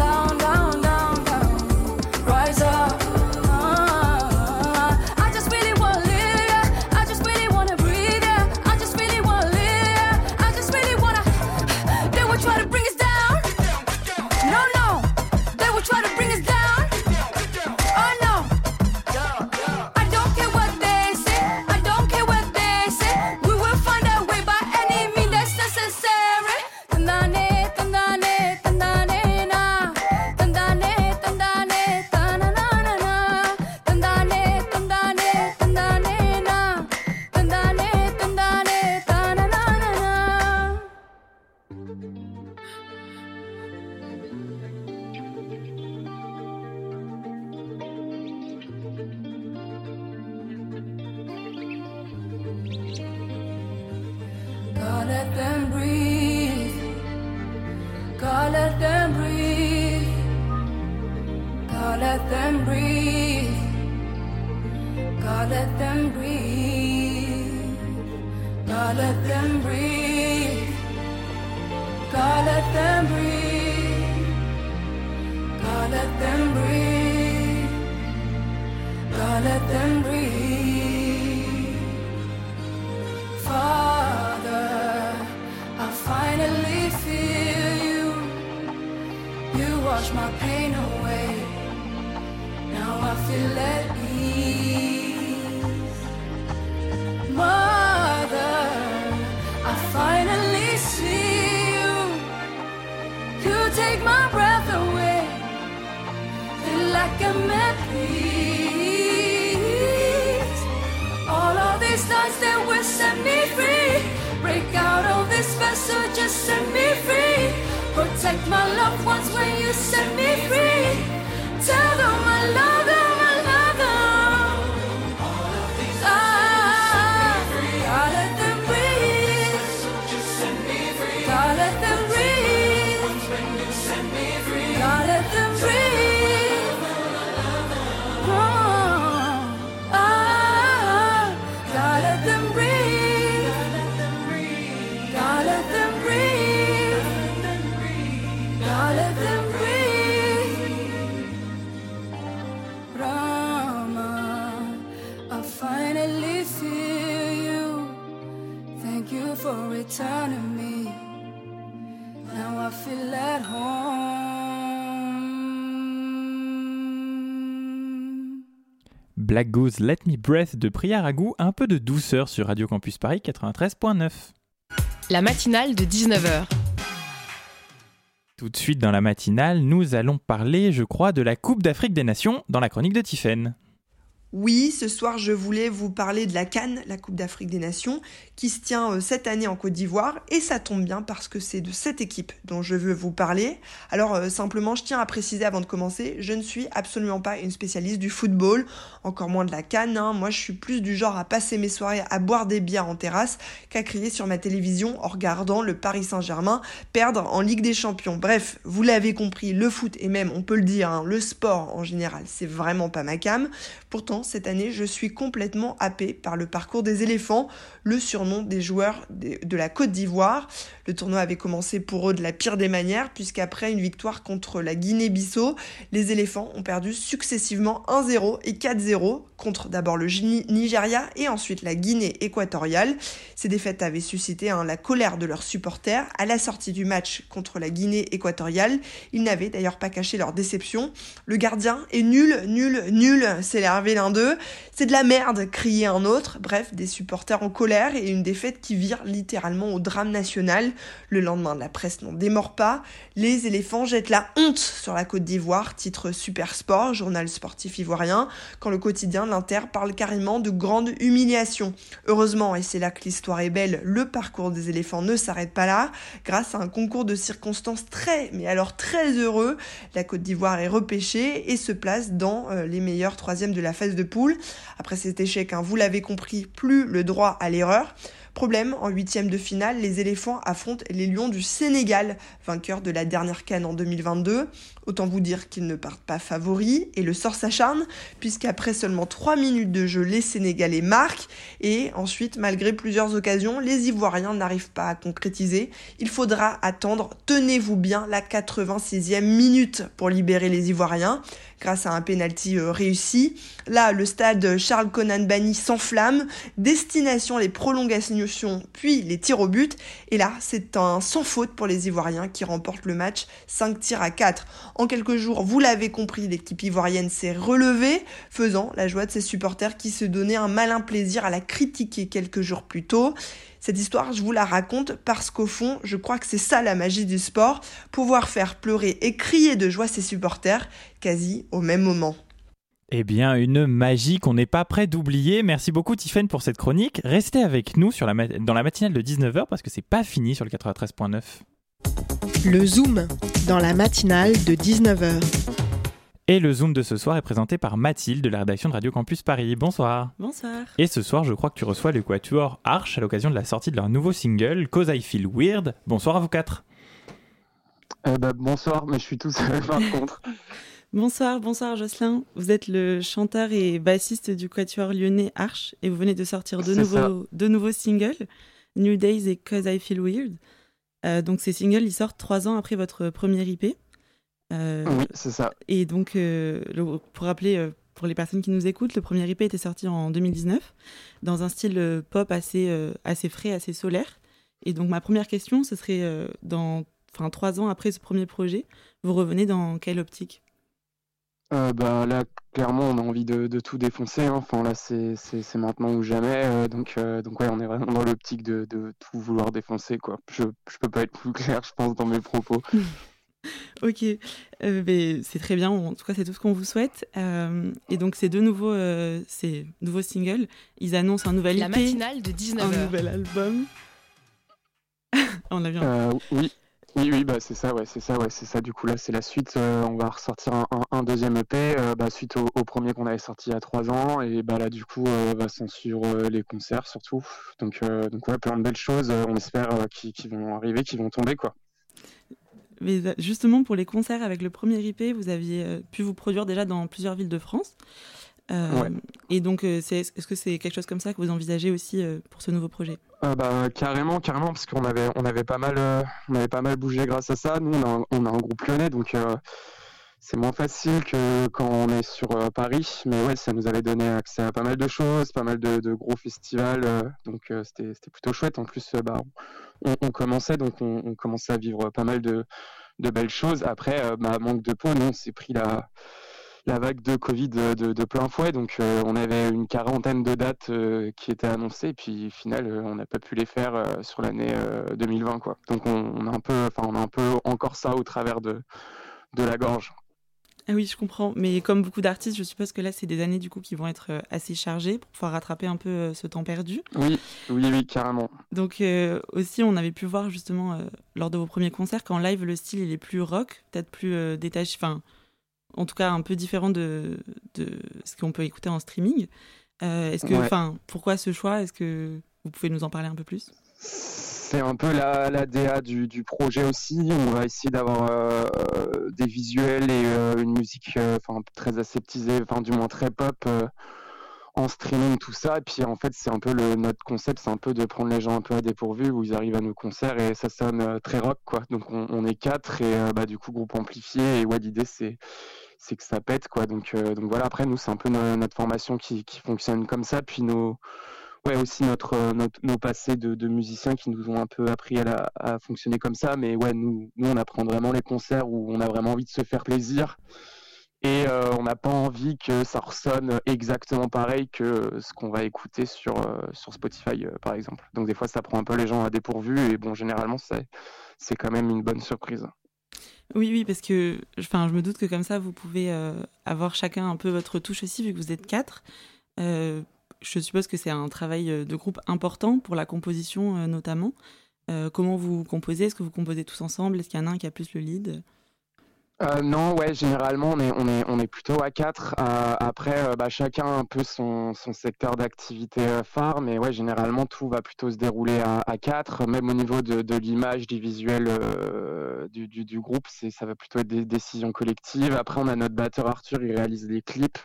Take my loved ones with Black Goose Let Me Breath de Prière à goût, un peu de douceur sur Radio Campus Paris 93.9. La matinale de 19h. Tout de suite dans la matinale, nous allons parler, je crois, de la Coupe d'Afrique des Nations dans la chronique de Tiffen. Oui, ce soir, je voulais vous parler de la Cannes, la Coupe d'Afrique des Nations, qui se tient euh, cette année en Côte d'Ivoire, et ça tombe bien parce que c'est de cette équipe dont je veux vous parler. Alors, euh, simplement, je tiens à préciser avant de commencer, je ne suis absolument pas une spécialiste du football, encore moins de la Cannes. Hein. Moi, je suis plus du genre à passer mes soirées à boire des bières en terrasse qu'à crier sur ma télévision en regardant le Paris Saint-Germain perdre en Ligue des Champions. Bref, vous l'avez compris, le foot, et même, on peut le dire, hein, le sport en général, c'est vraiment pas ma cam. Pourtant, cette année, je suis complètement happée par le parcours des éléphants, le surnom des joueurs de la Côte d'Ivoire. Le tournoi avait commencé pour eux de la pire des manières, puisqu'après une victoire contre la Guinée-Bissau, les éléphants ont perdu successivement 1-0 et 4-0 contre d'abord le Nigeria et ensuite la Guinée équatoriale. Ces défaites avaient suscité hein, la colère de leurs supporters. À la sortie du match contre la Guinée équatoriale, ils n'avaient d'ailleurs pas caché leur déception. Le gardien est nul, nul, nul, c'est l'un d'eux. C'est de la merde, criait un autre. Bref, des supporters en colère et une défaite qui vire littéralement au drame national. Le lendemain, la presse n'en démord pas. Les éléphants jettent la honte sur la Côte d'Ivoire, titre Super Sport, journal sportif ivoirien, quand le quotidien L'Inter parle carrément de grande humiliation. Heureusement, et c'est là que l'histoire est belle, le parcours des éléphants ne s'arrête pas là. Grâce à un concours de circonstances très, mais alors très heureux, la Côte d'Ivoire est repêchée et se place dans euh, les meilleurs troisièmes de la phase de poule. Après cet échec, hein, vous l'avez compris, plus le droit à l'erreur. Problème, en huitième de finale, les éléphants affrontent les lions du Sénégal, vainqueurs de la dernière canne en 2022. Autant vous dire qu'ils ne partent pas favoris, et le sort s'acharne, puisqu'après seulement 3 minutes de jeu, les Sénégalais marquent, et ensuite, malgré plusieurs occasions, les Ivoiriens n'arrivent pas à concrétiser. Il faudra attendre, tenez-vous bien, la 86e minute pour libérer les Ivoiriens grâce à un penalty euh, réussi. Là, le stade Charles Conan Bani s'enflamme. Destination les prolongations, puis les tirs au but. Et là, c'est un sans faute pour les Ivoiriens qui remportent le match 5 tirs à 4. En quelques jours, vous l'avez compris, l'équipe ivoirienne s'est relevée, faisant la joie de ses supporters qui se donnaient un malin plaisir à la critiquer quelques jours plus tôt. Cette histoire, je vous la raconte parce qu'au fond, je crois que c'est ça la magie du sport, pouvoir faire pleurer et crier de joie ses supporters, quasi au même moment. Eh bien, une magie qu'on n'est pas prêt d'oublier. Merci beaucoup, Tiffen, pour cette chronique. Restez avec nous dans la matinale de 19h parce que c'est pas fini sur le 93.9. Le Zoom, dans la matinale de 19h. Et le Zoom de ce soir est présenté par Mathilde de la rédaction de Radio Campus Paris. Bonsoir. Bonsoir. Et ce soir, je crois que tu reçois le Quatuor Arch à l'occasion de la sortie de leur nouveau single, Cause I Feel Weird. Bonsoir à vous quatre. Euh, bah, bonsoir, mais je suis tout seul par contre. Bonsoir, bonsoir Jocelyn. Vous êtes le chanteur et bassiste du Quatuor lyonnais Arch et vous venez de sortir deux, nouveaux, deux nouveaux singles, New Days et Cause I Feel Weird. Euh, donc ces singles, ils sortent trois ans après votre premier IP. Euh, oui, c'est ça. Et donc, euh, pour rappeler, pour les personnes qui nous écoutent, le premier IP était sorti en 2019 dans un style pop assez, assez frais, assez solaire. Et donc, ma première question, ce serait dans, enfin, trois ans après ce premier projet, vous revenez dans quelle optique? Bah, là, clairement, on a envie de, tout défoncer. Hein. Enfin, là, c'est maintenant ou jamais. donc, donc, ouais, on est vraiment dans l'optique de, de, tout vouloir défoncer. Quoi. Je ne peux pas être plus clair, je pense, dans mes propos. ok, euh, c'est très bien. En tout cas, c'est tout ce qu'on vous souhaite. Euh, et donc, ces deux nouveaux, euh, ces nouveaux singles, ils annoncent un nouvel La matinale de 19h. Un nouvel album. on a bien. oui. Oui, oui, bah c'est ça, ouais, c'est ça, ouais, c'est ça. Du coup, là, c'est la suite. on va ressortir un, deuxième EP, bah, suite au, premier qu'on avait sorti il y a trois ans. Et bah là, du coup, va s'en suivre les concerts surtout. Donc, donc ouais, plein de belles choses. on espère qui, qui, vont arriver, qui vont tomber, quoi. Mais euh, justement, pour les concerts avec le premier IP, vous aviez euh, pu vous produire déjà dans plusieurs villes de France. Euh, et donc, est-ce que c'est quelque chose comme ça que vous envisagez aussi pour ce nouveau projet? Bah, Carrément, carrément, parce qu'on avait, on avait, pas mal, on avait pas mal bougé grâce à ça. Nous, on a, on a un groupe lyonnais, donc c'est moins facile que quand on est sur Paris. Mais ouais, ça nous avait donné accès à pas mal de choses, pas mal de, gros festivals. donc, c'était plutôt chouette. En plus, bah, on, commençait, donc on, commençait à vivre pas mal de, belles choses. Après, euh, bah, manque de peau, nous, on s'est pris la, la vague de Covid de, plein fouet. Donc, euh, on avait une quarantaine de dates euh, qui étaient annoncées. Puis, au final, on n'a pas pu les faire sur l'année 2020. Quoi. Donc, on, a un peu, on a un peu encore ça au travers de, de la gorge. Ah oui, je comprends. Mais comme beaucoup d'artistes, je suppose que là, c'est des années du coup qui vont être euh, assez chargées pour pouvoir rattraper un peu euh, ce temps perdu. Oui, oui, oui, carrément. Donc euh, aussi, on avait pu voir justement lors de vos premiers concerts qu'en live, le style il est plus rock, peut-être plus détaché, enfin, en tout cas un peu différent de, de ce qu'on peut écouter en streaming. Est-ce que, enfin, pourquoi ce choix? Est-ce que vous pouvez nous en parler un peu plus? C'est un peu la, la DA du, du, projet aussi. On va essayer d'avoir euh, des visuels et euh, une musique euh, enfin très aseptisée, enfin du moins très pop en streaming, tout ça. Et puis en fait, c'est un peu le, notre concept, c'est un peu de prendre les gens un peu à dépourvu où ils arrivent à nos concerts et ça sonne très rock, quoi. Donc on, on est quatre et bah, du coup, groupe amplifié. Et ouais, l'idée, c'est c'est que ça pète quoi donc donc voilà après nous c'est un peu notre formation qui, fonctionne comme ça puis aussi euh, notre, nos passés de, musiciens qui nous ont un peu appris à, fonctionner comme ça. Mais nous, on apprend vraiment les concerts où on a vraiment envie de se faire plaisir. Et euh, on n'a pas envie que ça ressonne exactement pareil que ce qu'on va écouter euh, sur Spotify, par exemple. Donc des fois, ça prend un peu les gens à dépourvu. Et bon, généralement, c'est quand même une bonne surprise. Oui, oui, parce que je me doute que comme ça, vous pouvez avoir chacun un peu votre touche aussi, vu que vous êtes quatre. Je suppose que c'est un travail euh, de groupe important pour la composition euh, notamment. Euh, comment vous composez? Est-ce que vous composez tous ensemble? Est-ce qu'il y en a un qui a plus le lead? Euh, non, ouais, généralement on est, on est, on est plutôt à 4. Euh, après, euh, bah, chacun a un peu son, secteur d'activité phare, mais ouais, généralement tout va plutôt se dérouler à, à 4. Même au niveau de, l'image, du visuel du, groupe, ça va plutôt être des décisions collectives. Après, on a notre batteur Arthur, il réalise des clips.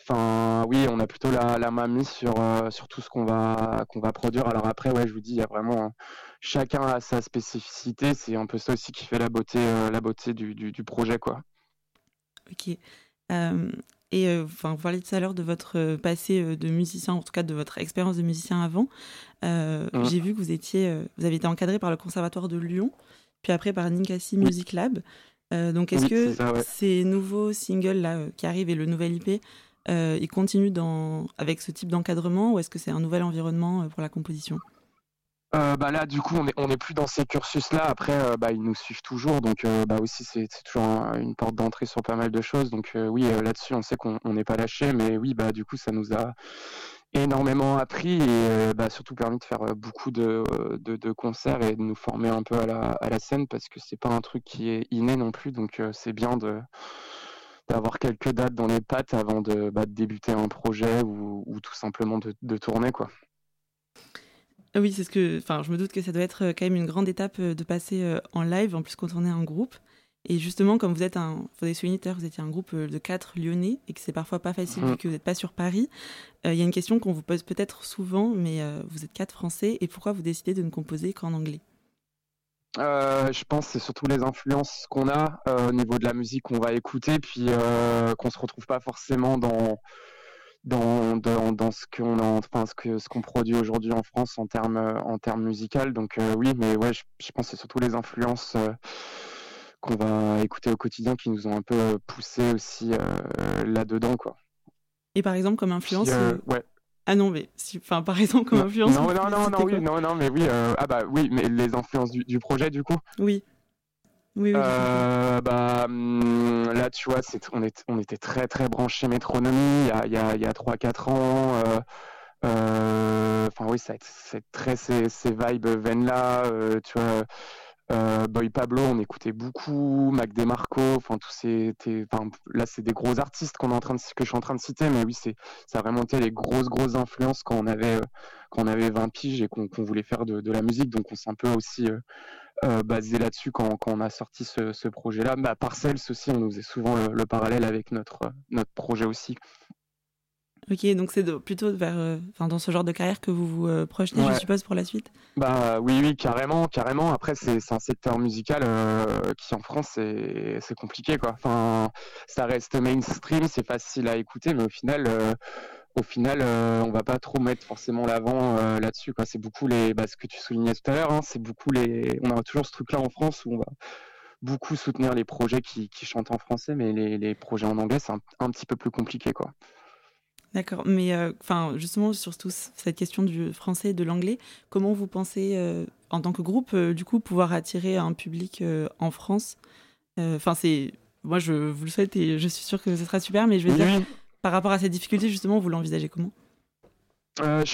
Enfin, oui, on a plutôt la, la main mise sur, sur tout ce qu'on va, qu'on va produire. Alors après, ouais, je vous dis, il y a vraiment chacun a sa spécificité. C'est un peu ça aussi qui fait la beauté, euh, la beauté du, du, projet, quoi. Ok. Euh, et euh, enfin, vous parliez tout à l'heure de votre passé de musicien, en tout cas de votre expérience de musicien avant. Mmh. J'ai vu que vous étiez, vous avez été encadré par le Conservatoire de Lyon, puis après par Ninkasi Music Lab. donc, est-ce que ces nouveaux singles là qui arrivent et le nouvel IP, ils continuent dans, avec ce type d'encadrement ou est-ce que c'est un nouvel environnement pour la composition? Euh, bah là, du coup, on n'est est plus dans ces cursus-là. Après, euh, bah, ils nous suivent toujours. Donc, euh, bah aussi, c'est toujours une porte d'entrée sur pas mal de choses. Donc, oui, là-dessus, on sait qu'on n'est pas lâché. Mais oui, bah, du coup, ça nous a énormément appris et bah, surtout permis de faire beaucoup de, concerts et de nous former un peu à la, scène parce que c'est pas un truc qui est inné non plus. Donc, c'est bien d'avoir quelques dates dans les pattes avant de, bah, débuter un projet ou, ou tout simplement de, de tourner, quoi. Oui, c'est ce que. Enfin, je me doute que ça doit être euh, quand même une grande étape euh, de passer euh, en live, en plus quand on est un groupe. Et justement, comme vous êtes un, vous avez souligné vous étiez un groupe de quatre Lyonnais et que c'est parfois pas facile vu que vous n'êtes pas sur Paris. Il y a une question qu'on vous pose peut-être souvent, mais vous êtes quatre Français et pourquoi vous décidez de ne composer qu'en anglais? Je pense que c'est surtout les influences qu'on a au niveau de la musique qu'on va écouter, puis qu'on se retrouve pas forcément dans dans, dans, dans ce qu'on enfin ce que ce qu'on produit aujourd'hui en France en termes en termes musical donc euh, oui mais ouais je, je pense que c'est surtout les influences euh, qu'on va écouter au quotidien qui nous ont un peu euh, poussé aussi là dedans quoi. Et par exemple comme influence ouais. Ah non mais si enfin par exemple comme influence non non non non oui non non mais oui ah bah oui mais les influences du, du projet du coup. Oui oui, oui. Euh, bah, hum, là, tu vois, on, est, on était très très branché métronomie il y a, il y a, 3-4 ans. Euh, euh, enfin, oui, c'est très ces, ces vibes veines là. tu vois, Boy Pablo, on écoutait beaucoup. Mac DeMarco, enfin, tous ces. là, c'est des gros artistes qu'on est en train de, que je suis en train de citer, mais oui, ça a vraiment été les grosses grosses influences quand on avait, on avait 20 piges et qu'on voulait faire de, la musique. Donc, on s'est un peu aussi euh, basé là-dessus quand, on a sorti ce, projet-là. Bah, Parcels aussi, on nous faisait souvent le, parallèle avec notre, notre projet aussi. Ok, donc c'est plutôt vers, euh, dans ce genre de carrière que vous vous euh, projetez, je suppose, pour la suite? Bah oui, oui, carrément, carrément. Après, c'est un secteur musical qui en France c'est compliqué, quoi. Enfin, ça reste mainstream, c'est facile à écouter, mais au final, au final, euh, on va pas trop mettre forcément l'avant euh, là-dessus. C'est beaucoup les, bah, ce que tu soulignais tout à l'heure. Hein, c'est beaucoup les, on a toujours ce truc-là en France où on va beaucoup soutenir les projets qui, chantent en français, mais les, projets en anglais, c'est un, petit peu plus compliqué, quoi. D'accord, mais euh, enfin justement surtout cette question du français et de l'anglais, comment vous pensez en tant que groupe du coup pouvoir attirer un public en France? Enfin c'est, moi je vous le souhaite et je suis sûre que ce sera super, mais je vais dire par rapport à ces difficultés, justement, vous l'envisagez comment? Euh,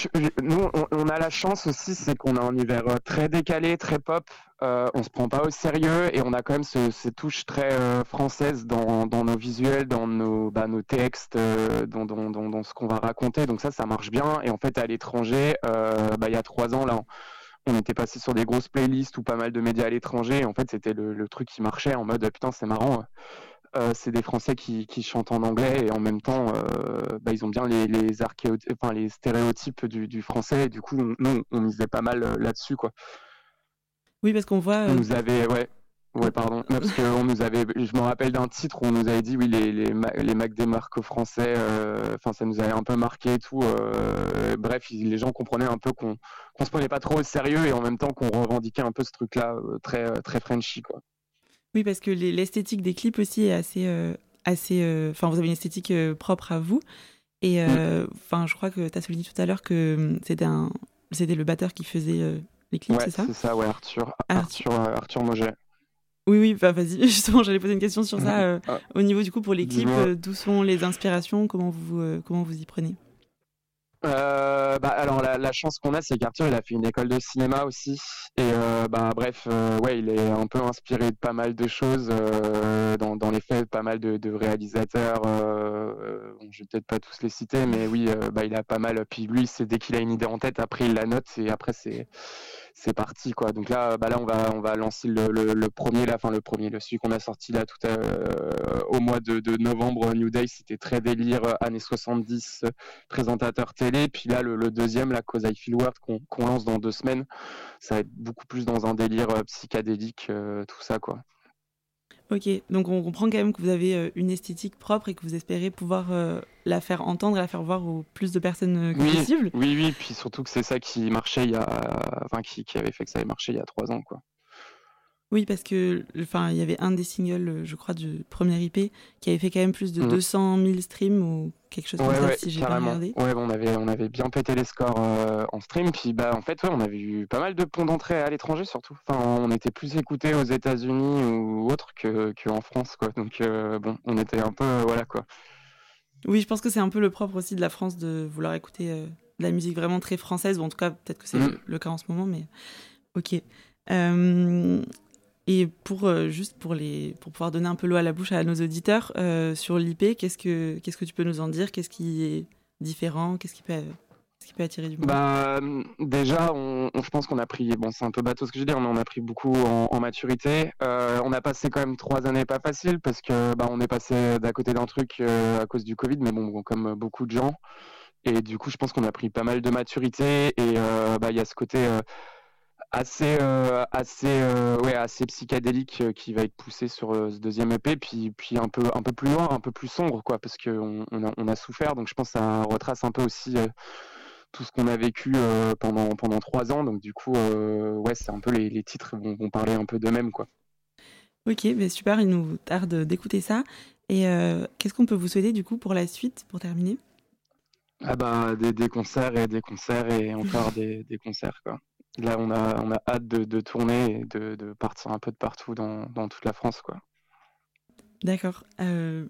nous, on, a la chance aussi, c'est qu'on a un univers euh, très décalé, très pop. Euh, on se prend pas au sérieux et on a quand même ces touches très françaises dans, nos visuels, dans nos, bah, nos textes, dans, dans, ce qu'on va raconter. Donc ça, ça marche bien. Et en fait, à l'étranger, bah, il y a trois ans, là, on était passé sur des grosses playlists ou pas mal de médias à l'étranger. Et en fait, c'était le, le, truc qui marchait en mode putain, c'est marrant euh, c'est des Français qui, chantent en anglais et en même temps, euh, bah, ils ont bien les, les, enfin, les stéréotypes du, français. Et du coup, nous, on misait pas mal euh, là-dessus, quoi. Oui, parce qu'on voit. On nous avait, ouais. Ouais, pardon. parce qu'on nous avait, je me rappelle d'un titre où on nous avait dit, oui, les, les, les Mac des marques français, enfin, ça nous avait un peu marqué et tout. bref, les gens comprenaient un peu qu'on qu se prenait pas trop au sérieux et en même temps qu'on revendiquait un peu ce truc-là très, très Frenchy, quoi. Oui, parce que l'esthétique des clips aussi est assez. Euh, assez euh, enfin, vous avez une esthétique euh, propre à vous. Et enfin, je crois que tu as souligné tout à l'heure que hum, c'était un, c'était le batteur qui faisait les clips, c'est ça? C'est ça, ouais, Arthur, Arthur, Arthur, Moget. Oui, oui, bah, vas-y. Justement, j'allais poser une question sur ça. Ah. Au niveau du coup pour les clips, d'où sont les inspirations? Comment vous comment vous y prenez? Euh, bah, alors la, chance qu'on a, c'est qu'Arthur il a fait une école de cinéma aussi, et euh, bah bref, euh, ouais, il est un peu inspiré de pas mal de choses dans, dans, les faits, pas mal de, de réalisateurs. Bon, je vais peut-être pas tous les citer, mais oui, bah il a pas mal. Puis lui, c'est dès qu'il a une idée en tête, après il la note et après c'est c'est parti quoi. Donc là, bah là on va on va lancer le, le, premier, la fin le premier, le celui qu'on a sorti là tout au mois de, de, novembre, New Day, c'était très délire années 70, présentateur télé. Puis là le, deuxième, la cause I Feel Weird qu'on lance dans deux semaines, ça va être beaucoup plus dans un délire euh, psychédélique, euh, tout ça quoi. Ok, donc on comprend quand même que vous avez euh, une esthétique propre et que vous espérez pouvoir euh, la faire entendre et la faire voir au plus de personnes euh, que oui, possible. Oui, oui, puis surtout que c'est ça qui marchait il y a, enfin qui, qui, avait fait que ça avait marché il y a trois ans, quoi. Oui, parce que enfin, il y avait un des singles, je crois, du premier IP qui avait fait quand même plus de 200 mm. 000 streams ou quelque chose comme ça, si j'ai bien regardé. Ouais, on avait, on avait bien pété les scores euh, en stream. Puis, bah, en fait, ouais, on avait eu pas mal de ponts d'entrée à l'étranger, surtout. Enfin, on était plus écoutés aux États-Unis ou autres que, en France, quoi. Donc, euh, bon, on était un peu, euh, voilà, quoi. Oui, je pense que c'est un peu le propre aussi de la France de vouloir écouter de la musique vraiment très française. Bon, en tout cas, peut-être que c'est mm. le, cas en ce moment, mais ok. Et pour euh, juste pour les pour pouvoir donner un peu l'eau à la bouche à nos auditeurs euh, sur l'IP, qu'est-ce que qu'est-ce que tu peux nous en dire? Qu'est-ce qui est différent? Qu'est-ce qui peut ce qui peut attirer du monde? Bah, déjà, on, je pense qu'on a pris, bon, c'est un peu bateau ce que je dis, on a pris beaucoup en, maturité. Euh, on a passé quand même trois années pas faciles parce que bah, on est passé d'à côté d'un truc à cause du Covid, mais bon, comme beaucoup de gens. Et du coup, je pense qu'on a pris pas mal de maturité et bah, il y a ce côté assez euh, assez euh, ouais assez psychédélique euh, qui va être poussé sur ce deuxième EP puis puis un peu un peu plus loin un peu plus sombre quoi parce que on, a, on a souffert. Donc je pense que ça retrace un peu aussi tout ce qu'on a vécu pendant pendant trois ans. Donc du coup ouais c'est un peu les, les titres vont, vont, parler un peu d'eux-mêmes quoi. Ok mais super il nous tarde d'écouter ça. Et qu'est-ce qu'on peut vous souhaiter du coup pour la suite pour terminer? Ah bah des, des concerts et des concerts et encore des, des concerts quoi Là, on a, on a hâte de, tourner et de, partir un peu de partout dans, toute la France. quoi. D'accord. Euh,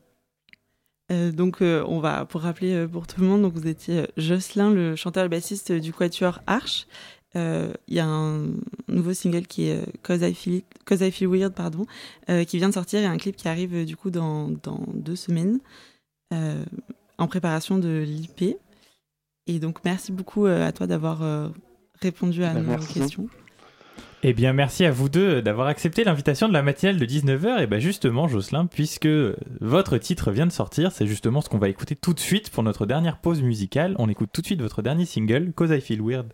euh, donc, euh, on va, pour rappeler pour tout le monde, donc vous étiez Jocelyn, le chanteur et bassiste du Quatuor Arch. Il y a un nouveau single qui est Cause I Feel, Cause I Feel Weird, pardon, qui vient de sortir et un clip qui arrive du coup dans, dans deux semaines en préparation de l'IP. Et donc, merci beaucoup à toi d'avoir répondu à bah, nos questions. Eh bien, merci à vous deux d'avoir accepté l'invitation de la matinale de 19h. Et bien justement, Jocelyn, puisque votre titre vient de sortir, c'est justement ce qu'on va écouter tout de suite pour notre dernière pause musicale. On écoute tout de suite votre dernier single, Cause I Feel Weird.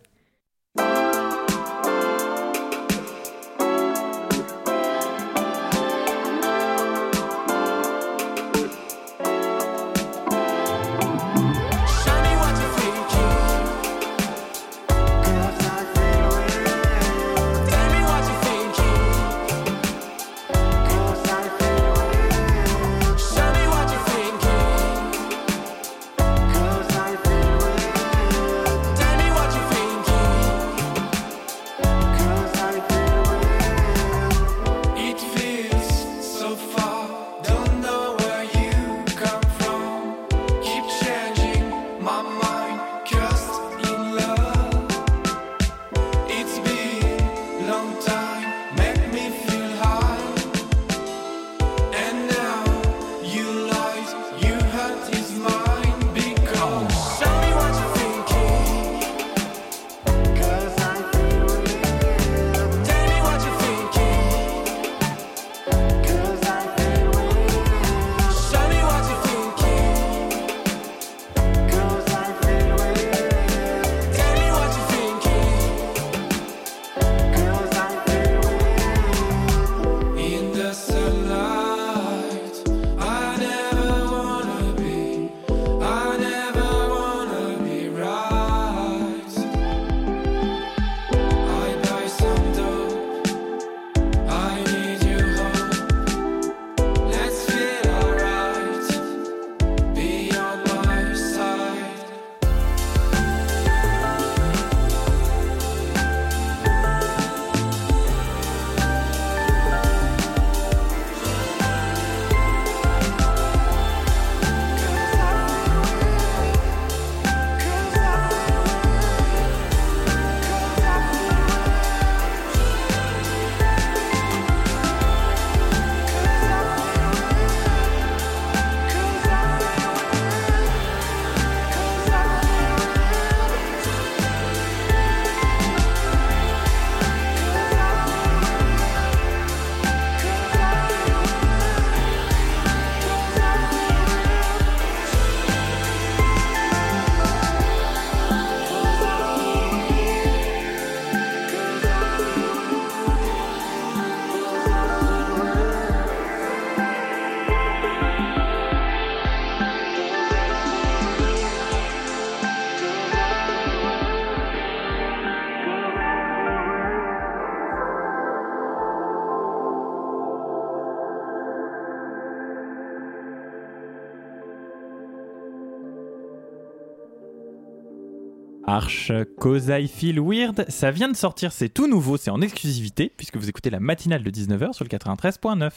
Arch, Cause I Feel Weird, ça vient de sortir, c'est tout nouveau, c'est en exclusivité, puisque vous écoutez la matinale de 19h sur le 93.9.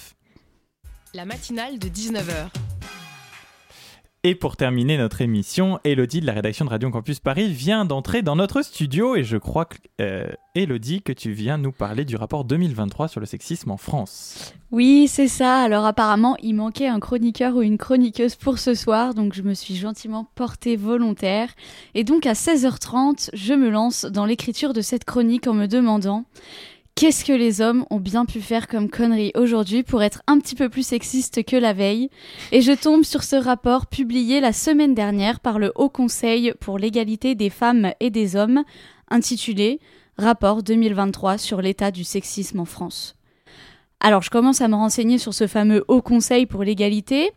La matinale de 19h. Et pour terminer notre émission, Elodie de la rédaction de Radio Campus Paris vient d'entrer dans notre studio et je crois que, euh, Elodie, que tu viens nous parler du rapport 2023 sur le sexisme en France. Oui, c'est ça. Alors apparemment, il manquait un chroniqueur ou une chroniqueuse pour ce soir, donc je me suis gentiment portée volontaire. Et donc à 16h30, je me lance dans l'écriture de cette chronique en me demandant Qu'est-ce que les hommes ont bien pu faire comme connerie aujourd'hui pour être un petit peu plus sexistes que la veille Et je tombe sur ce rapport publié la semaine dernière par le Haut Conseil pour l'égalité des femmes et des hommes, intitulé Rapport 2023 sur l'état du sexisme en France. Alors je commence à me renseigner sur ce fameux Haut Conseil pour l'égalité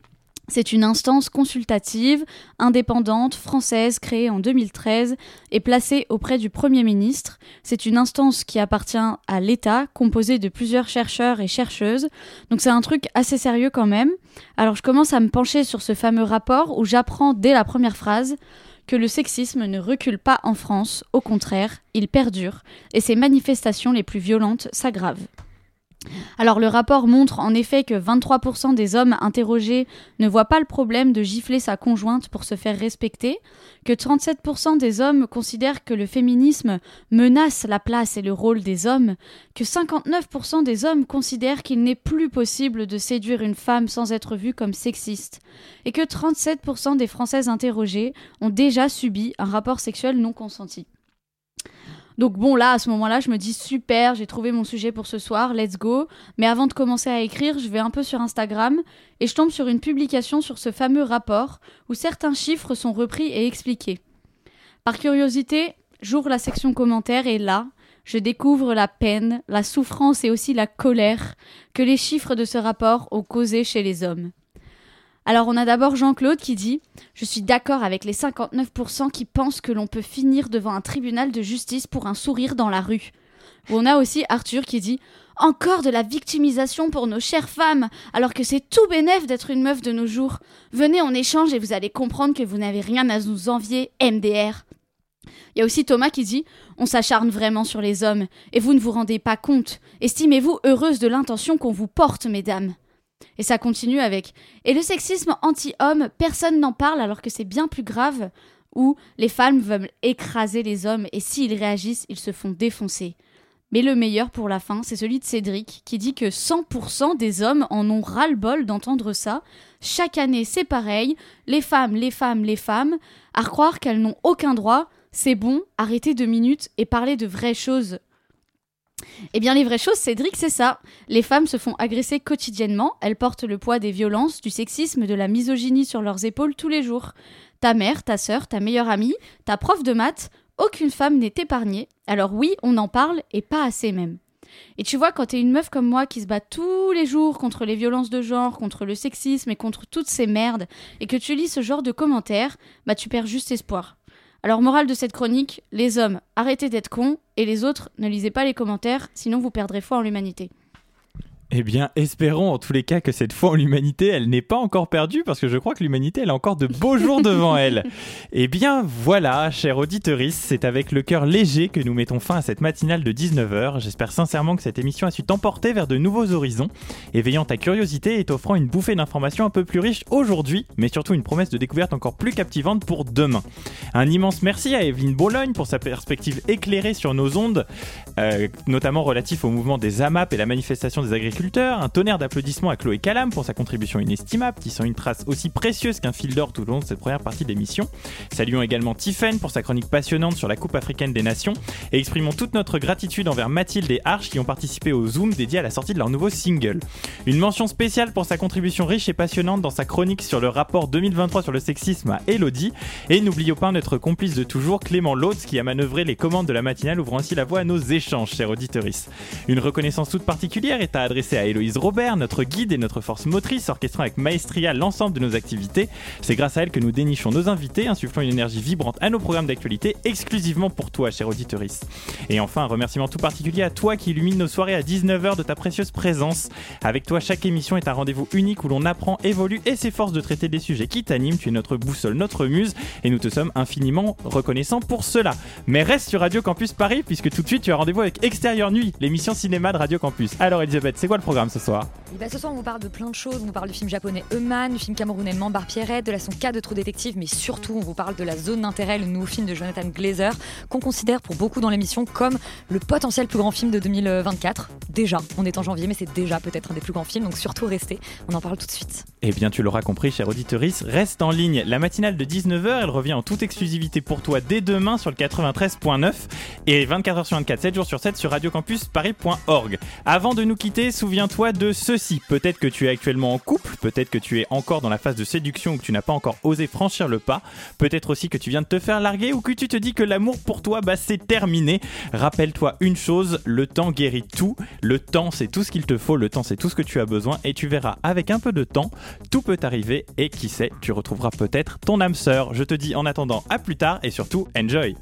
c'est une instance consultative, indépendante, française, créée en 2013 et placée auprès du Premier ministre. C'est une instance qui appartient à l'État, composée de plusieurs chercheurs et chercheuses. Donc c'est un truc assez sérieux quand même. Alors je commence à me pencher sur ce fameux rapport où j'apprends dès la première phrase que le sexisme ne recule pas en France, au contraire, il perdure, et ses manifestations les plus violentes s'aggravent. Alors le rapport montre en effet que 23% des hommes interrogés ne voient pas le problème de gifler sa conjointe pour se faire respecter, que 37% des hommes considèrent que le féminisme menace la place et le rôle des hommes, que 59% des hommes considèrent qu'il n'est plus possible de séduire une femme sans être vu comme sexiste, et que 37% des Françaises interrogées ont déjà subi un rapport sexuel non consenti. Donc bon, là, à ce moment-là, je me dis super, j'ai trouvé mon sujet pour ce soir, let's go. Mais avant de commencer à écrire, je vais un peu sur Instagram et je tombe sur une publication sur ce fameux rapport où certains chiffres sont repris et expliqués. Par curiosité, j'ouvre la section commentaires et là, je découvre la peine, la souffrance et aussi la colère que les chiffres de ce rapport ont causé chez les hommes. Alors on a d'abord Jean-Claude qui dit Je suis d'accord avec les 59% qui pensent que l'on peut finir devant un tribunal de justice pour un sourire dans la rue. On a aussi Arthur qui dit Encore de la victimisation pour nos chères femmes, alors que c'est tout bénef d'être une meuf de nos jours. Venez, on échange et vous allez comprendre que vous n'avez rien à nous envier, MDR. Il y a aussi Thomas qui dit On s'acharne vraiment sur les hommes, et vous ne vous rendez pas compte. Estimez-vous heureuse de l'intention qu'on vous porte, mesdames. Et ça continue avec Et le sexisme anti-homme, personne n'en parle alors que c'est bien plus grave, où les femmes veulent écraser les hommes et s'ils réagissent, ils se font défoncer. Mais le meilleur pour la fin, c'est celui de Cédric, qui dit que 100% des hommes en ont ras-le-bol d'entendre ça. Chaque année, c'est pareil. Les femmes, les femmes, les femmes, à croire qu'elles n'ont aucun droit. C'est bon, arrêtez deux minutes et parlez de vraies choses. Eh bien, les vraies choses, Cédric, c'est ça. Les femmes se font agresser quotidiennement, elles portent le poids des violences, du sexisme, de la misogynie sur leurs épaules tous les jours. Ta mère, ta sœur, ta meilleure amie, ta prof de maths, aucune femme n'est épargnée. Alors oui, on en parle, et pas assez même. Et tu vois, quand t'es une meuf comme moi qui se bat tous les jours contre les violences de genre, contre le sexisme et contre toutes ces merdes, et que tu lis ce genre de commentaires, bah tu perds juste espoir. Alors, morale de cette chronique, les hommes, arrêtez d'être cons, et les autres, ne lisez pas les commentaires, sinon vous perdrez foi en l'humanité. Eh bien, espérons en tous les cas que cette fois en l'humanité, elle n'est pas encore perdue, parce que je crois que l'humanité, elle a encore de beaux jours devant elle. Eh bien, voilà, chère auditeurice, c'est avec le cœur léger que nous mettons fin à cette matinale de 19h. J'espère sincèrement que cette émission a su t'emporter vers de nouveaux horizons, éveillant ta curiosité et t'offrant une bouffée d'informations un peu plus riche aujourd'hui, mais surtout une promesse de découverte encore plus captivante pour demain. Un immense merci à Evelyne Bologne pour sa perspective éclairée sur nos ondes, euh, notamment relatif au mouvement des AMAP et la manifestation des agriculteurs un tonnerre d'applaudissements à Chloé Calam pour sa contribution inestimable, tissant une trace aussi précieuse qu'un fil d'or tout au long de cette première partie d'émission. Saluons également Tiffen pour sa chronique passionnante sur la Coupe africaine des Nations et exprimons toute notre gratitude envers Mathilde et Arch qui ont participé au Zoom dédié à la sortie de leur nouveau single. Une mention spéciale pour sa contribution riche et passionnante dans sa chronique sur le rapport 2023 sur le sexisme à Elodie. Et n'oublions pas notre complice de toujours, Clément Lotz, qui a manœuvré les commandes de la matinale, ouvrant ainsi la voie à nos échanges, chers auditeurs. Une reconnaissance toute particulière est à adresser s'adresser à Héloïse Robert, notre guide et notre force motrice, orchestrant avec maestria l'ensemble de nos activités. C'est grâce à elle que nous dénichons nos invités, insufflant une énergie vibrante à nos programmes d'actualité, exclusivement pour toi, cher auditoriste. Et enfin, un remerciement tout particulier à toi qui illumine nos soirées à 19h de ta précieuse présence. Avec toi, chaque émission est un rendez-vous unique où l'on apprend, évolue et s'efforce de traiter des sujets qui t'animent. Tu es notre boussole, notre muse, et nous te sommes infiniment reconnaissants pour cela. Mais reste sur Radio Campus Paris, puisque tout de suite tu as rendez-vous avec Extérieur Nuit, l'émission cinéma de Radio Campus. Alors Elisabeth, c'est quoi le programme ce soir Et bah, ce soir, on vous parle de plein de choses. On vous parle du film japonais Euman, du film camerounais Mambar Pierrette, de la son K de Trou Détective, mais surtout, on vous parle de la zone d'intérêt, le nouveau film de Jonathan Glazer, qu'on considère pour beaucoup dans l'émission comme le potentiel plus grand film de 2024. Déjà, on est en janvier, mais c'est déjà peut-être un des plus grands films, donc surtout restez. On en parle tout de suite. Eh bien, tu l'auras compris, cher auditorice, reste en ligne. La matinale de 19h, elle revient en toute exclusivité pour toi dès demain sur le 93.9 et 24h sur 24, 7 jours sur 7 sur radiocampusparis.org. Avant de nous quitter, souviens-toi de ceci. Peut-être que tu es actuellement en couple, peut-être que tu es encore dans la phase de séduction ou que tu n'as pas encore osé franchir le pas, peut-être aussi que tu viens de te faire larguer ou que tu te dis que l'amour pour toi, bah c'est terminé. Rappelle-toi une chose, le temps guérit tout. Le temps, c'est tout ce qu'il te faut, le temps, c'est tout ce que tu as besoin et tu verras avec un peu de temps, tout peut arriver et qui sait, tu retrouveras peut-être ton âme sœur. Je te dis en attendant à plus tard et surtout enjoy.